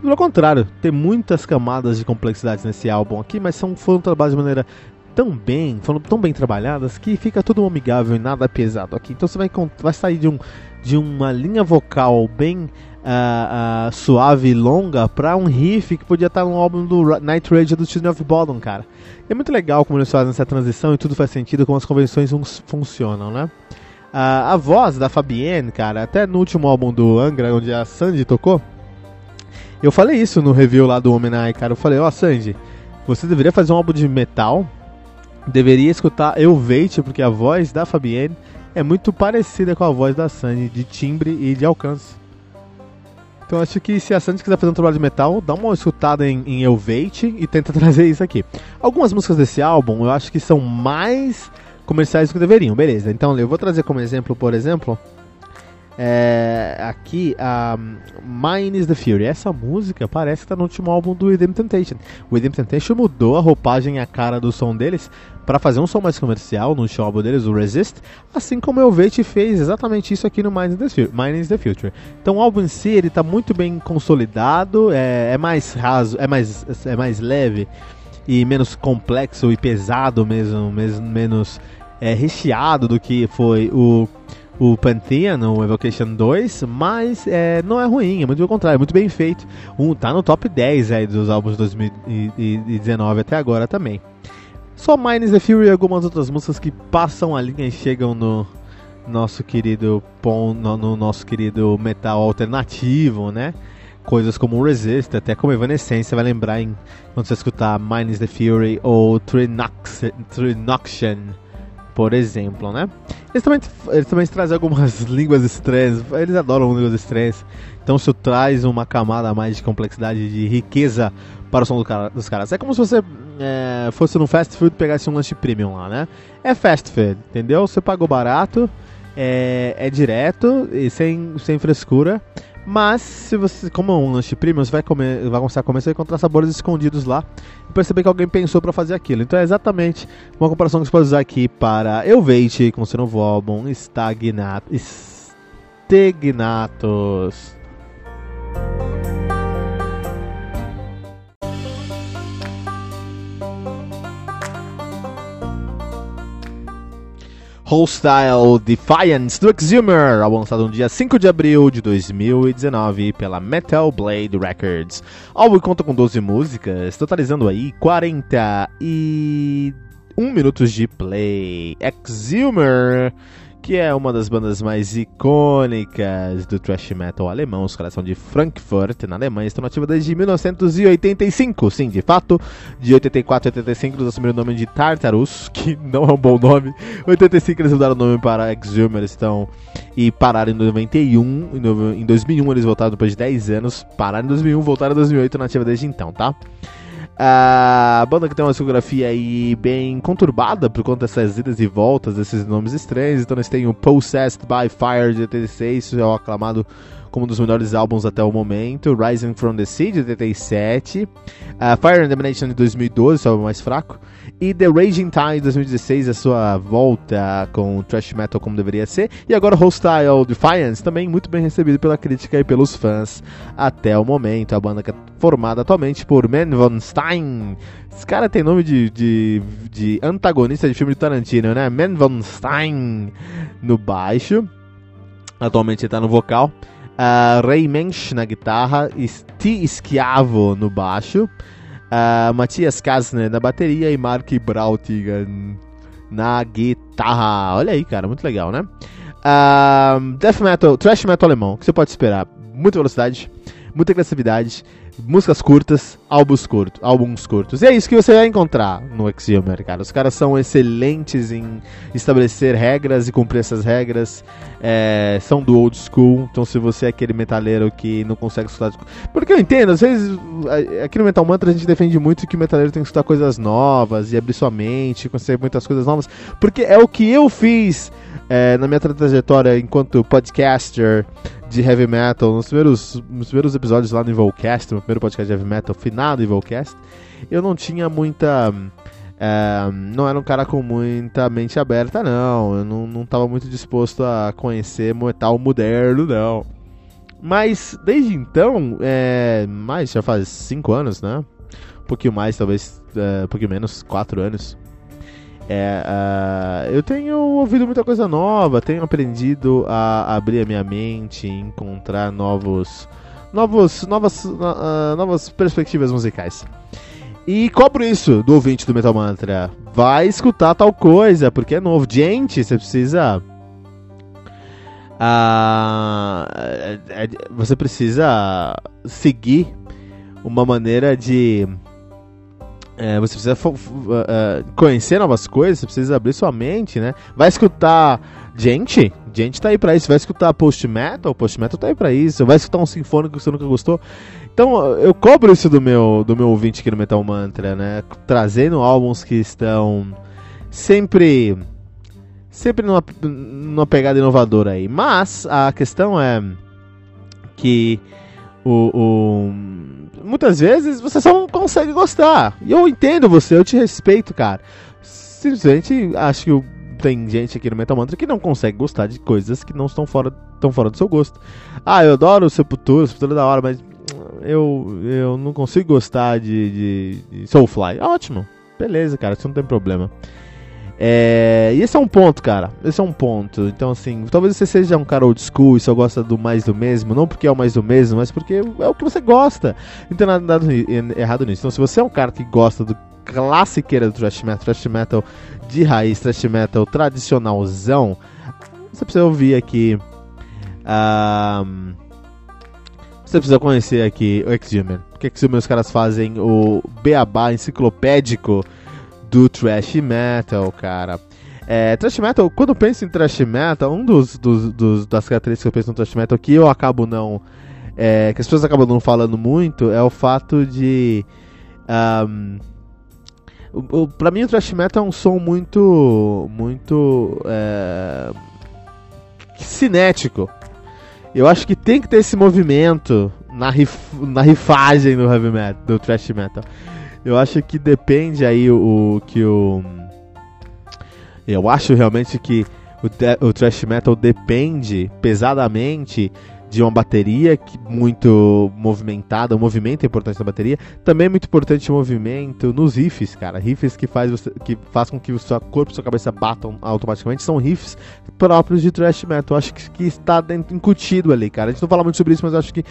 Pelo contrário, tem muitas camadas de complexidades nesse álbum aqui, mas são, foram trabalhadas de maneira tão bem, foram tão bem trabalhadas que fica tudo amigável e nada pesado aqui. Então você vai, vai sair de, um, de uma linha vocal bem uh, uh, suave e longa para um riff que podia estar no álbum do Night Rage do Children of Bodom, cara. E é muito legal como eles fazem essa transição e tudo faz sentido, como as convenções funcionam, né? Uh, a voz da Fabienne, cara, até no último álbum do Angra, onde a Sandy tocou, eu falei isso no review lá do Homenai, cara. Eu falei, ó, oh, Sandy, você deveria fazer um álbum de metal, deveria escutar Elvate, porque a voz da Fabienne é muito parecida com a voz da Sandy, de timbre e de alcance. Então acho que se a Sandy quiser fazer um trabalho de metal, dá uma escutada em, em Elevate e tenta trazer isso aqui. Algumas músicas desse álbum eu acho que são mais comerciais do que deveriam, beleza. Então eu vou trazer como exemplo, por exemplo, é, aqui a Mine is the Fury. Essa música parece que está no último álbum do Within Temptation. O Within Temptation mudou a roupagem e a cara do som deles para fazer um som mais comercial no álbum deles, o Resist, assim como o Elvete fez exatamente isso aqui no Mine is the, Mine is the Future. Então o álbum em si ele está muito bem consolidado, é, é mais raso, é mais, é mais leve e menos complexo e pesado mesmo, mesmo menos é, recheado do que foi o o Pantheon, o Evocation 2, mas é, não é ruim, é muito pelo contrário, é muito bem feito. Um, tá no top 10 aí dos álbuns de 2019 até agora também. Só Mines the Fury e algumas outras músicas que passam a linha e chegam no nosso querido no, no nosso querido metal alternativo, né? Coisas como Resist, até como Evanescence, vai lembrar em, quando você escutar Mines the Fury ou Trinoxian por exemplo, né? Eles também, eles também trazem algumas línguas estranhas, eles adoram línguas estranhas, então isso traz uma camada mais de complexidade, de riqueza para o som do cara, dos caras. É como se você é, fosse num fast food e pegasse um lanche premium lá, né? É fast food, entendeu? Você pagou barato, é, é direto e sem, sem frescura. Mas, se você, como é um lanche premium, você vai, comer, vai começar a comer, você vai encontrar sabores escondidos lá e perceber que alguém pensou para fazer aquilo. Então é exatamente uma comparação que você pode usar aqui para Elvate com seu novo álbum Stagnatos. Hostile Defiance do Exhumer, lançado no dia 5 de abril de 2019 pela Metal Blade Records. O álbum conta com 12 músicas, totalizando aí 41 minutos de play. Exhumer que é uma das bandas mais icônicas do thrash metal alemão. Os caras são de Frankfurt, na Alemanha, estão ativos desde 1985. Sim, de fato, de 84 a 85 eles assumiram o nome de Tartarus, que não é um bom nome. Em 85 eles mudaram o nome para Exhumer, estão e pararam em 91. Em 2001 eles voltaram depois de 10 anos, pararam em 2001, voltaram em 2008, nativa desde então, tá? A banda que tem uma discografia aí bem conturbada por conta dessas idas e voltas desses nomes estranhos. Então nós temos o Possessed by Fire de 86, é o aclamado como um dos melhores álbuns até o momento. Rising from the Sea de 87, uh, Fire and Domination de 2012, o álbum mais fraco. E The Raging Tide 2016, a sua volta com thrash metal como deveria ser. E agora Hostile Defiance, também muito bem recebido pela crítica e pelos fãs até o momento. A banda é formada atualmente por Man Von Stein. Esse cara tem nome de, de, de antagonista de filme de Tarantino, né? Man Von Stein no baixo. Atualmente ele tá no vocal. Uh, Ray Mensch na guitarra. Sti Schiavo no baixo uh, Matias Kasner na bateria e Mark Brautigan na guitarra. Olha aí, cara, muito legal, né? Uh, death metal, thrash metal alemão, que você pode esperar? Muita velocidade, muita criatividade, músicas curtas, álbuns curtos, álbuns curtos. E é isso que você vai encontrar no Exhumer, cara. Os caras são excelentes em estabelecer regras e cumprir essas regras. É, são do old school, então se você é aquele metaleiro que não consegue escutar. Porque eu entendo, às vezes aqui no Metal Mantra a gente defende muito que o metaleiro tem que escutar coisas novas e abrir sua mente, conhecer muitas coisas novas, porque é o que eu fiz é, na minha trajetória enquanto podcaster de heavy metal, nos primeiros, nos primeiros episódios lá no Evilcast, no primeiro podcast de heavy metal, finado Evilcast, eu não tinha muita. É, não era um cara com muita mente aberta, não. Eu não, não tava muito disposto a conhecer metal moderno, não. Mas desde então, é, mais já faz 5 anos, né? Um pouquinho mais, talvez, é, um pouquinho menos, 4 anos. É, uh, eu tenho ouvido muita coisa nova, tenho aprendido a abrir a minha mente, encontrar novos, novos, novas, uh, novas perspectivas musicais. E cobro isso do ouvinte do Metal Mantra. Vai escutar tal coisa, porque é novo. Gente, você precisa. Uh, você precisa seguir uma maneira de é, você precisa uh, conhecer novas coisas, você precisa abrir sua mente, né? Vai escutar gente, gente tá aí pra isso. Vai escutar post metal, post metal tá aí pra isso. Vai escutar um sinfônico que você nunca gostou. Então eu cobro isso do meu, do meu ouvinte aqui no Metal Mantra, né? Trazendo álbuns que estão sempre, sempre numa, numa pegada inovadora aí. Mas a questão é que o, o muitas vezes você só não consegue gostar. E eu entendo você, eu te respeito, cara. Simplesmente acho que tem gente aqui no Metal Mantra que não consegue gostar de coisas que não estão fora, tão fora do seu gosto. Ah, eu adoro Sepultura, Sepultura é da hora, mas eu, eu não consigo gostar de, de, de Soulfly. Ótimo, beleza, cara, isso não tem problema. É, e esse é um ponto, cara. Esse é um ponto. Então, assim, talvez você seja um cara old school e só gosta do mais do mesmo. Não porque é o mais do mesmo, mas porque é o que você gosta. Não tem nada, nada errado nisso. Então, se você é um cara que gosta do classiqueira do thrash metal, thrash metal de raiz, thrash metal tradicionalzão, você precisa ouvir aqui. Um, você precisa conhecer aqui o X-Human. O X-Human os caras fazem o beabá enciclopédico do thrash metal, cara. É, thrash metal, quando eu penso em thrash metal, um dos, dos, dos, das características que eu penso no thrash metal que eu acabo não. É, que as pessoas acabam não falando muito é o fato de. Um, o, o, pra mim o thrash metal é um som muito. muito. É, cinético. Eu acho que tem que ter esse movimento na, rif, na rifagem do heavy metal, do thrash metal. Eu acho que depende aí o, o que o. Eu acho realmente que o, o thrash metal depende pesadamente de uma bateria muito movimentada, o movimento é importante da bateria. Também é muito importante o movimento nos riffs, cara. Riffs que faz, você, que faz com que o seu corpo e sua cabeça batam automaticamente são riffs próprios de thrash metal. Acho que, que está dentro, incutido ali, cara. A gente não fala muito sobre isso, mas acho que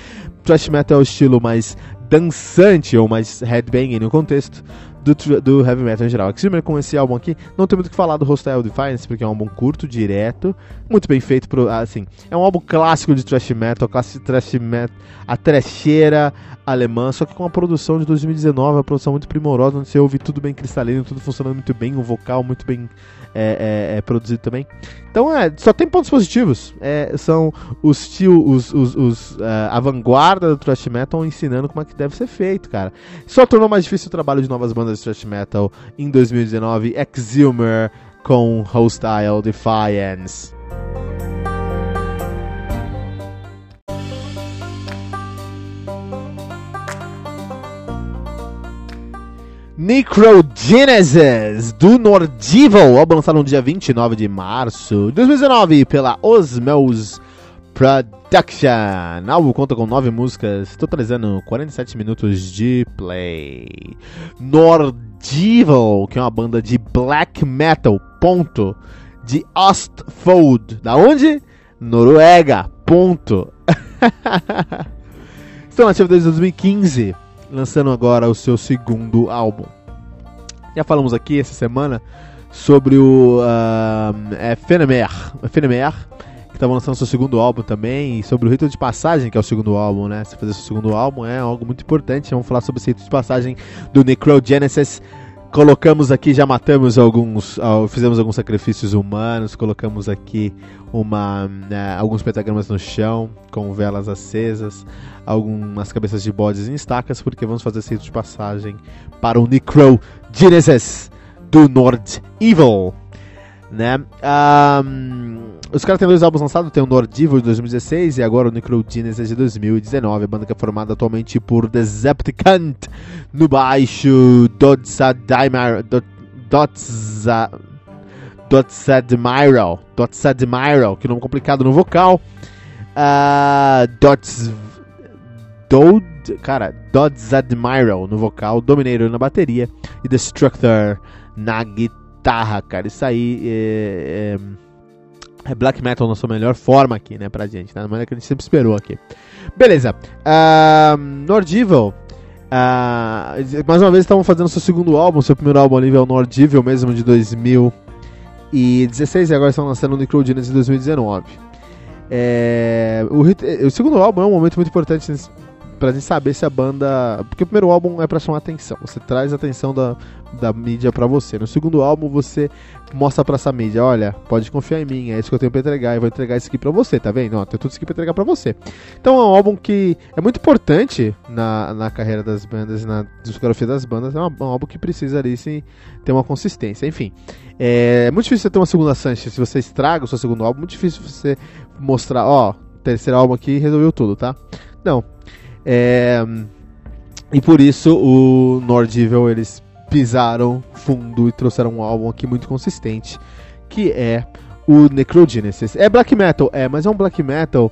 thrash metal é o estilo mais dançante ou mais headbanging no contexto do, do heavy metal em geral. Extreme com esse álbum aqui, não tem muito o que falar do Hostile Defiance, porque é um álbum curto, direto, muito bem feito, pro, assim, é um álbum clássico de thrash metal, clássico de thrash metal, a trecheira alemã, só que com uma produção de 2019, uma produção muito primorosa, onde você ouve tudo bem cristalino, tudo funcionando muito bem, um vocal muito bem é, é, é produzido também. Então é, só tem pontos positivos. É, são os tio, os, os, os uh, a vanguarda do thrash metal ensinando como é que deve ser feito, cara. Só tornou mais difícil o trabalho de novas bandas de thrash metal em 2019. Exhumer com Hostile Defiance. Necrogenesis do Nordival, álbum lançado no dia 29 de março de 2019 pela Osmos Production. O álbum conta com 9 músicas, totalizando 47 minutos de play. Nordival, que é uma banda de black metal, ponto, de Ostfold. Da onde? Noruega, ponto. Estão ativos desde 2015 lançando agora o seu segundo álbum. Já falamos aqui essa semana sobre o uh, é que estavam lançando seu segundo álbum também, e sobre o rito de passagem, que é o segundo álbum, né? Se fazer seu segundo álbum é algo muito importante. Vamos falar sobre esse rito de passagem do Necrogenesis. Colocamos aqui, já matamos alguns, fizemos alguns sacrifícios humanos, colocamos aqui uma, né, alguns pentagramas no chão, com velas acesas, algumas cabeças de bodes em estacas, porque vamos fazer rito de passagem para o Necrogenesis do Nord Evil né? Um, os caras têm dois álbuns lançados, tem o Nordivo de 2016 e agora o Necrogenesis de 2019. A banda que é formada atualmente por Decepticant no baixo, Dotsadimir, Dotsa, Dotsadmiral, Dotsadmiral, que nome complicado no vocal. Uh, Dots, Dod, cara, Dotsadmiral no vocal, Dominator na bateria e Destructor na guitarra, cara. Isso aí é, é, é, black metal na sua melhor forma aqui, né, pra gente, né? Da maneira que a gente sempre esperou aqui. Beleza. Uh, Evil. Uh, mais uma vez estavam fazendo seu segundo álbum, seu primeiro álbum ali é o Evil mesmo de 2016 e agora estão lançando o Necrogenesis de 2019. É, o, o, segundo álbum é um momento muito importante pra gente saber se a banda. Porque o primeiro álbum é pra chamar atenção. Você traz a atenção da, da mídia pra você. No segundo álbum, você mostra pra essa mídia: olha, pode confiar em mim, é isso que eu tenho pra entregar. E vou entregar isso aqui pra você, tá vendo? Ó, tem tudo isso aqui pra entregar pra você. Então é um álbum que é muito importante na, na carreira das bandas na discografia das bandas. É um, um álbum que precisa ali sim, ter uma consistência. Enfim, é, é muito difícil você ter uma segunda chance. Se você estraga o seu segundo álbum, muito difícil você mostrar: ó, terceiro álbum aqui resolveu tudo, tá? Não, é, e por isso o Nordivil eles pisaram fundo e trouxeram um álbum aqui muito consistente, que é o Necrogenesis. É black metal, é, mas é um black metal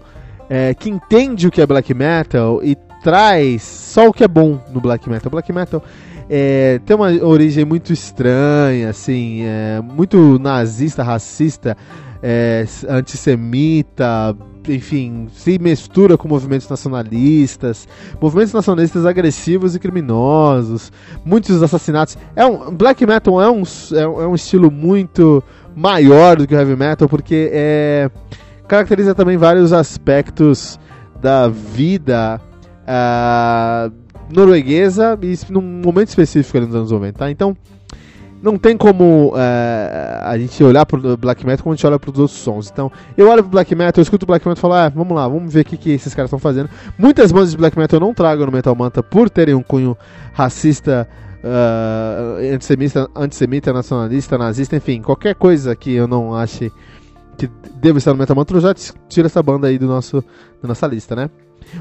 é, que entende o que é black metal e traz só o que é bom no black metal. Black metal é, tem uma origem muito estranha, assim, é, muito nazista, racista, é, antissemita, enfim, se mistura com movimentos nacionalistas, movimentos nacionalistas agressivos e criminosos, muitos assassinatos. É um black metal é um, é, é um estilo muito maior do que o heavy metal porque é, caracteriza também vários aspectos da vida uh, norueguesa e num momento específico ali nos anos 90, tá? Então, não tem como é, a gente olhar pro black metal como a gente olha pros outros sons. Então, eu olho pro black metal, eu escuto o black metal e falo, ah, vamos lá, vamos ver o que, que esses caras estão fazendo. Muitas bandas de black metal eu não trago no Metal Manta por terem um cunho racista, uh, antissemita, antissemita, nacionalista, nazista, enfim, qualquer coisa que eu não ache que deva estar no Metal Manta, eu já tiro essa banda aí do nosso, da nossa lista, né?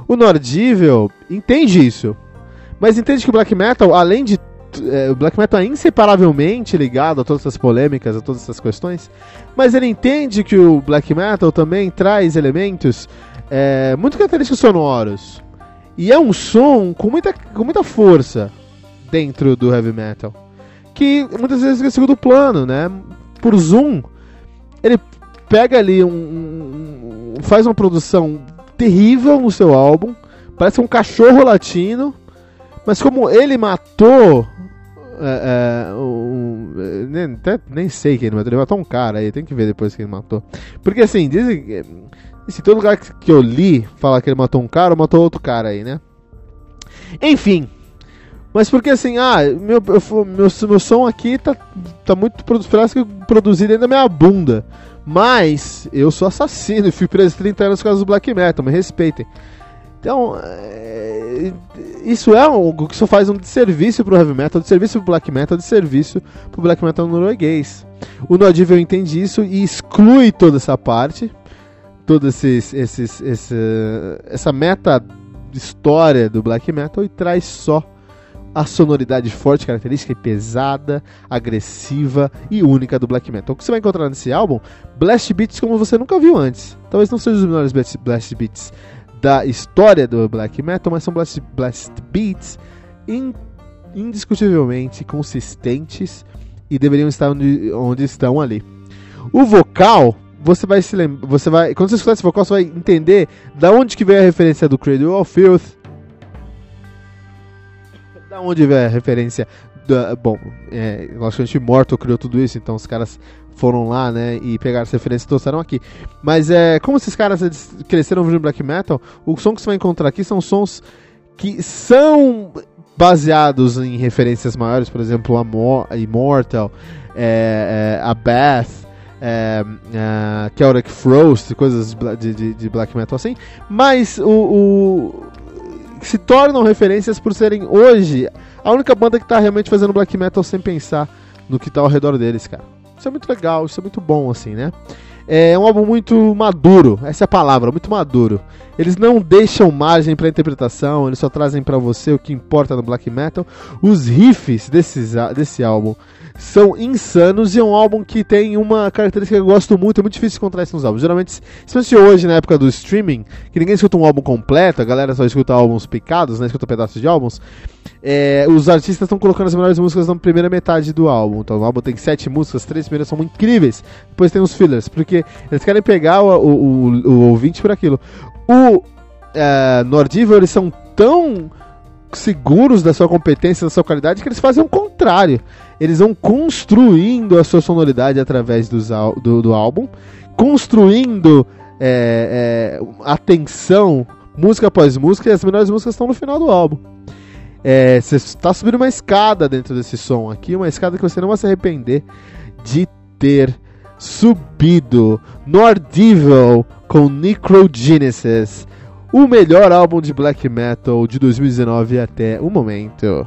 O Nordível entende isso. Mas entende que o black metal, além de é, o black metal é inseparavelmente ligado a todas essas polêmicas, a todas essas questões, mas ele entende que o black metal também traz elementos é, muito característicos sonoros. E é um som com muita, com muita força dentro do heavy metal. Que muitas vezes fica segundo plano, né? Por zoom, ele pega ali um, um, faz uma produção terrível no seu álbum, parece um cachorro latino, mas como ele matou é, é, um, nem, até, nem sei quem ele matou. Ele matou um cara aí, tem que ver depois quem ele matou. Porque assim, dizem que. Se todo lugar que eu li fala que ele matou um cara, ou matou outro cara aí, né? Enfim. Mas porque assim, ah, meu, meu, meu som aqui tá, tá muito parece produzido dentro da minha bunda. Mas eu sou assassino e fui preso 30 anos por causa do black metal, me respeitem. Então, é, isso é algo que só faz um desserviço pro heavy metal, desserviço pro black metal, desserviço pro black metal norueguês. O Nodivil entende isso e exclui toda essa parte, toda esses, esses, esse, essa meta história do black metal e traz só a sonoridade forte, característica e pesada, agressiva e única do black metal. O que você vai encontrar nesse álbum? Blast beats como você nunca viu antes. Talvez não sejam os melhores blast beats da história do black metal, mas são blast, blast beats in, indiscutivelmente consistentes e deveriam estar onde, onde estão ali. O vocal, você vai se lembrar, você vai, quando você escutar esse vocal, você vai entender da onde que veio a referência do Cradle of Filth, da onde veio a referência Da, bom, é, logicamente Immortal criou tudo isso, então os caras foram lá, né, e pegaram as referências e trouxeram aqui. Mas é, como esses caras cresceram ouvindo black metal, o som que você vai encontrar aqui são sons que são baseados em referências maiores, por exemplo, a Immortal, é, é, a Bath, é, é, Celtic Frost, coisas de, de, de, black metal assim, mas o, o, se tornam referências por serem hoje a única banda que está realmente fazendo black metal sem pensar no que está ao redor deles, cara. Isso é muito legal, isso é muito bom, assim, né? É um álbum muito maduro, essa é a palavra, muito maduro. Eles não deixam margem para interpretação, eles só trazem para você o que importa no black metal. Os riffs desses, desse álbum são insanos e é um álbum que tem uma característica que eu gosto muito, é muito difícil encontrar isso nos álbuns. Geralmente, especialmente hoje, na época do streaming, que ninguém escuta um álbum completo, a galera só escuta álbuns picados, né, escuta pedaços de álbuns, é, os artistas estão colocando as melhores músicas na primeira metade do álbum. Então o álbum tem sete músicas, três primeiras são incríveis, depois tem os fillers, porque eles querem pegar o, o, o, o ouvinte por aquilo. O é, Nordivo, eles são tão seguros da sua competência, da sua qualidade, que eles fazem o contrário eles vão construindo a sua sonoridade através dos, do, do álbum, construindo é, é, atenção, música após música, e as melhores músicas estão no final do álbum. É, você está subindo uma escada dentro desse som aqui, uma escada que você não vai se arrepender de ter subido. Nordival com Necrogenesis, o melhor álbum de black metal de 2019 até o momento.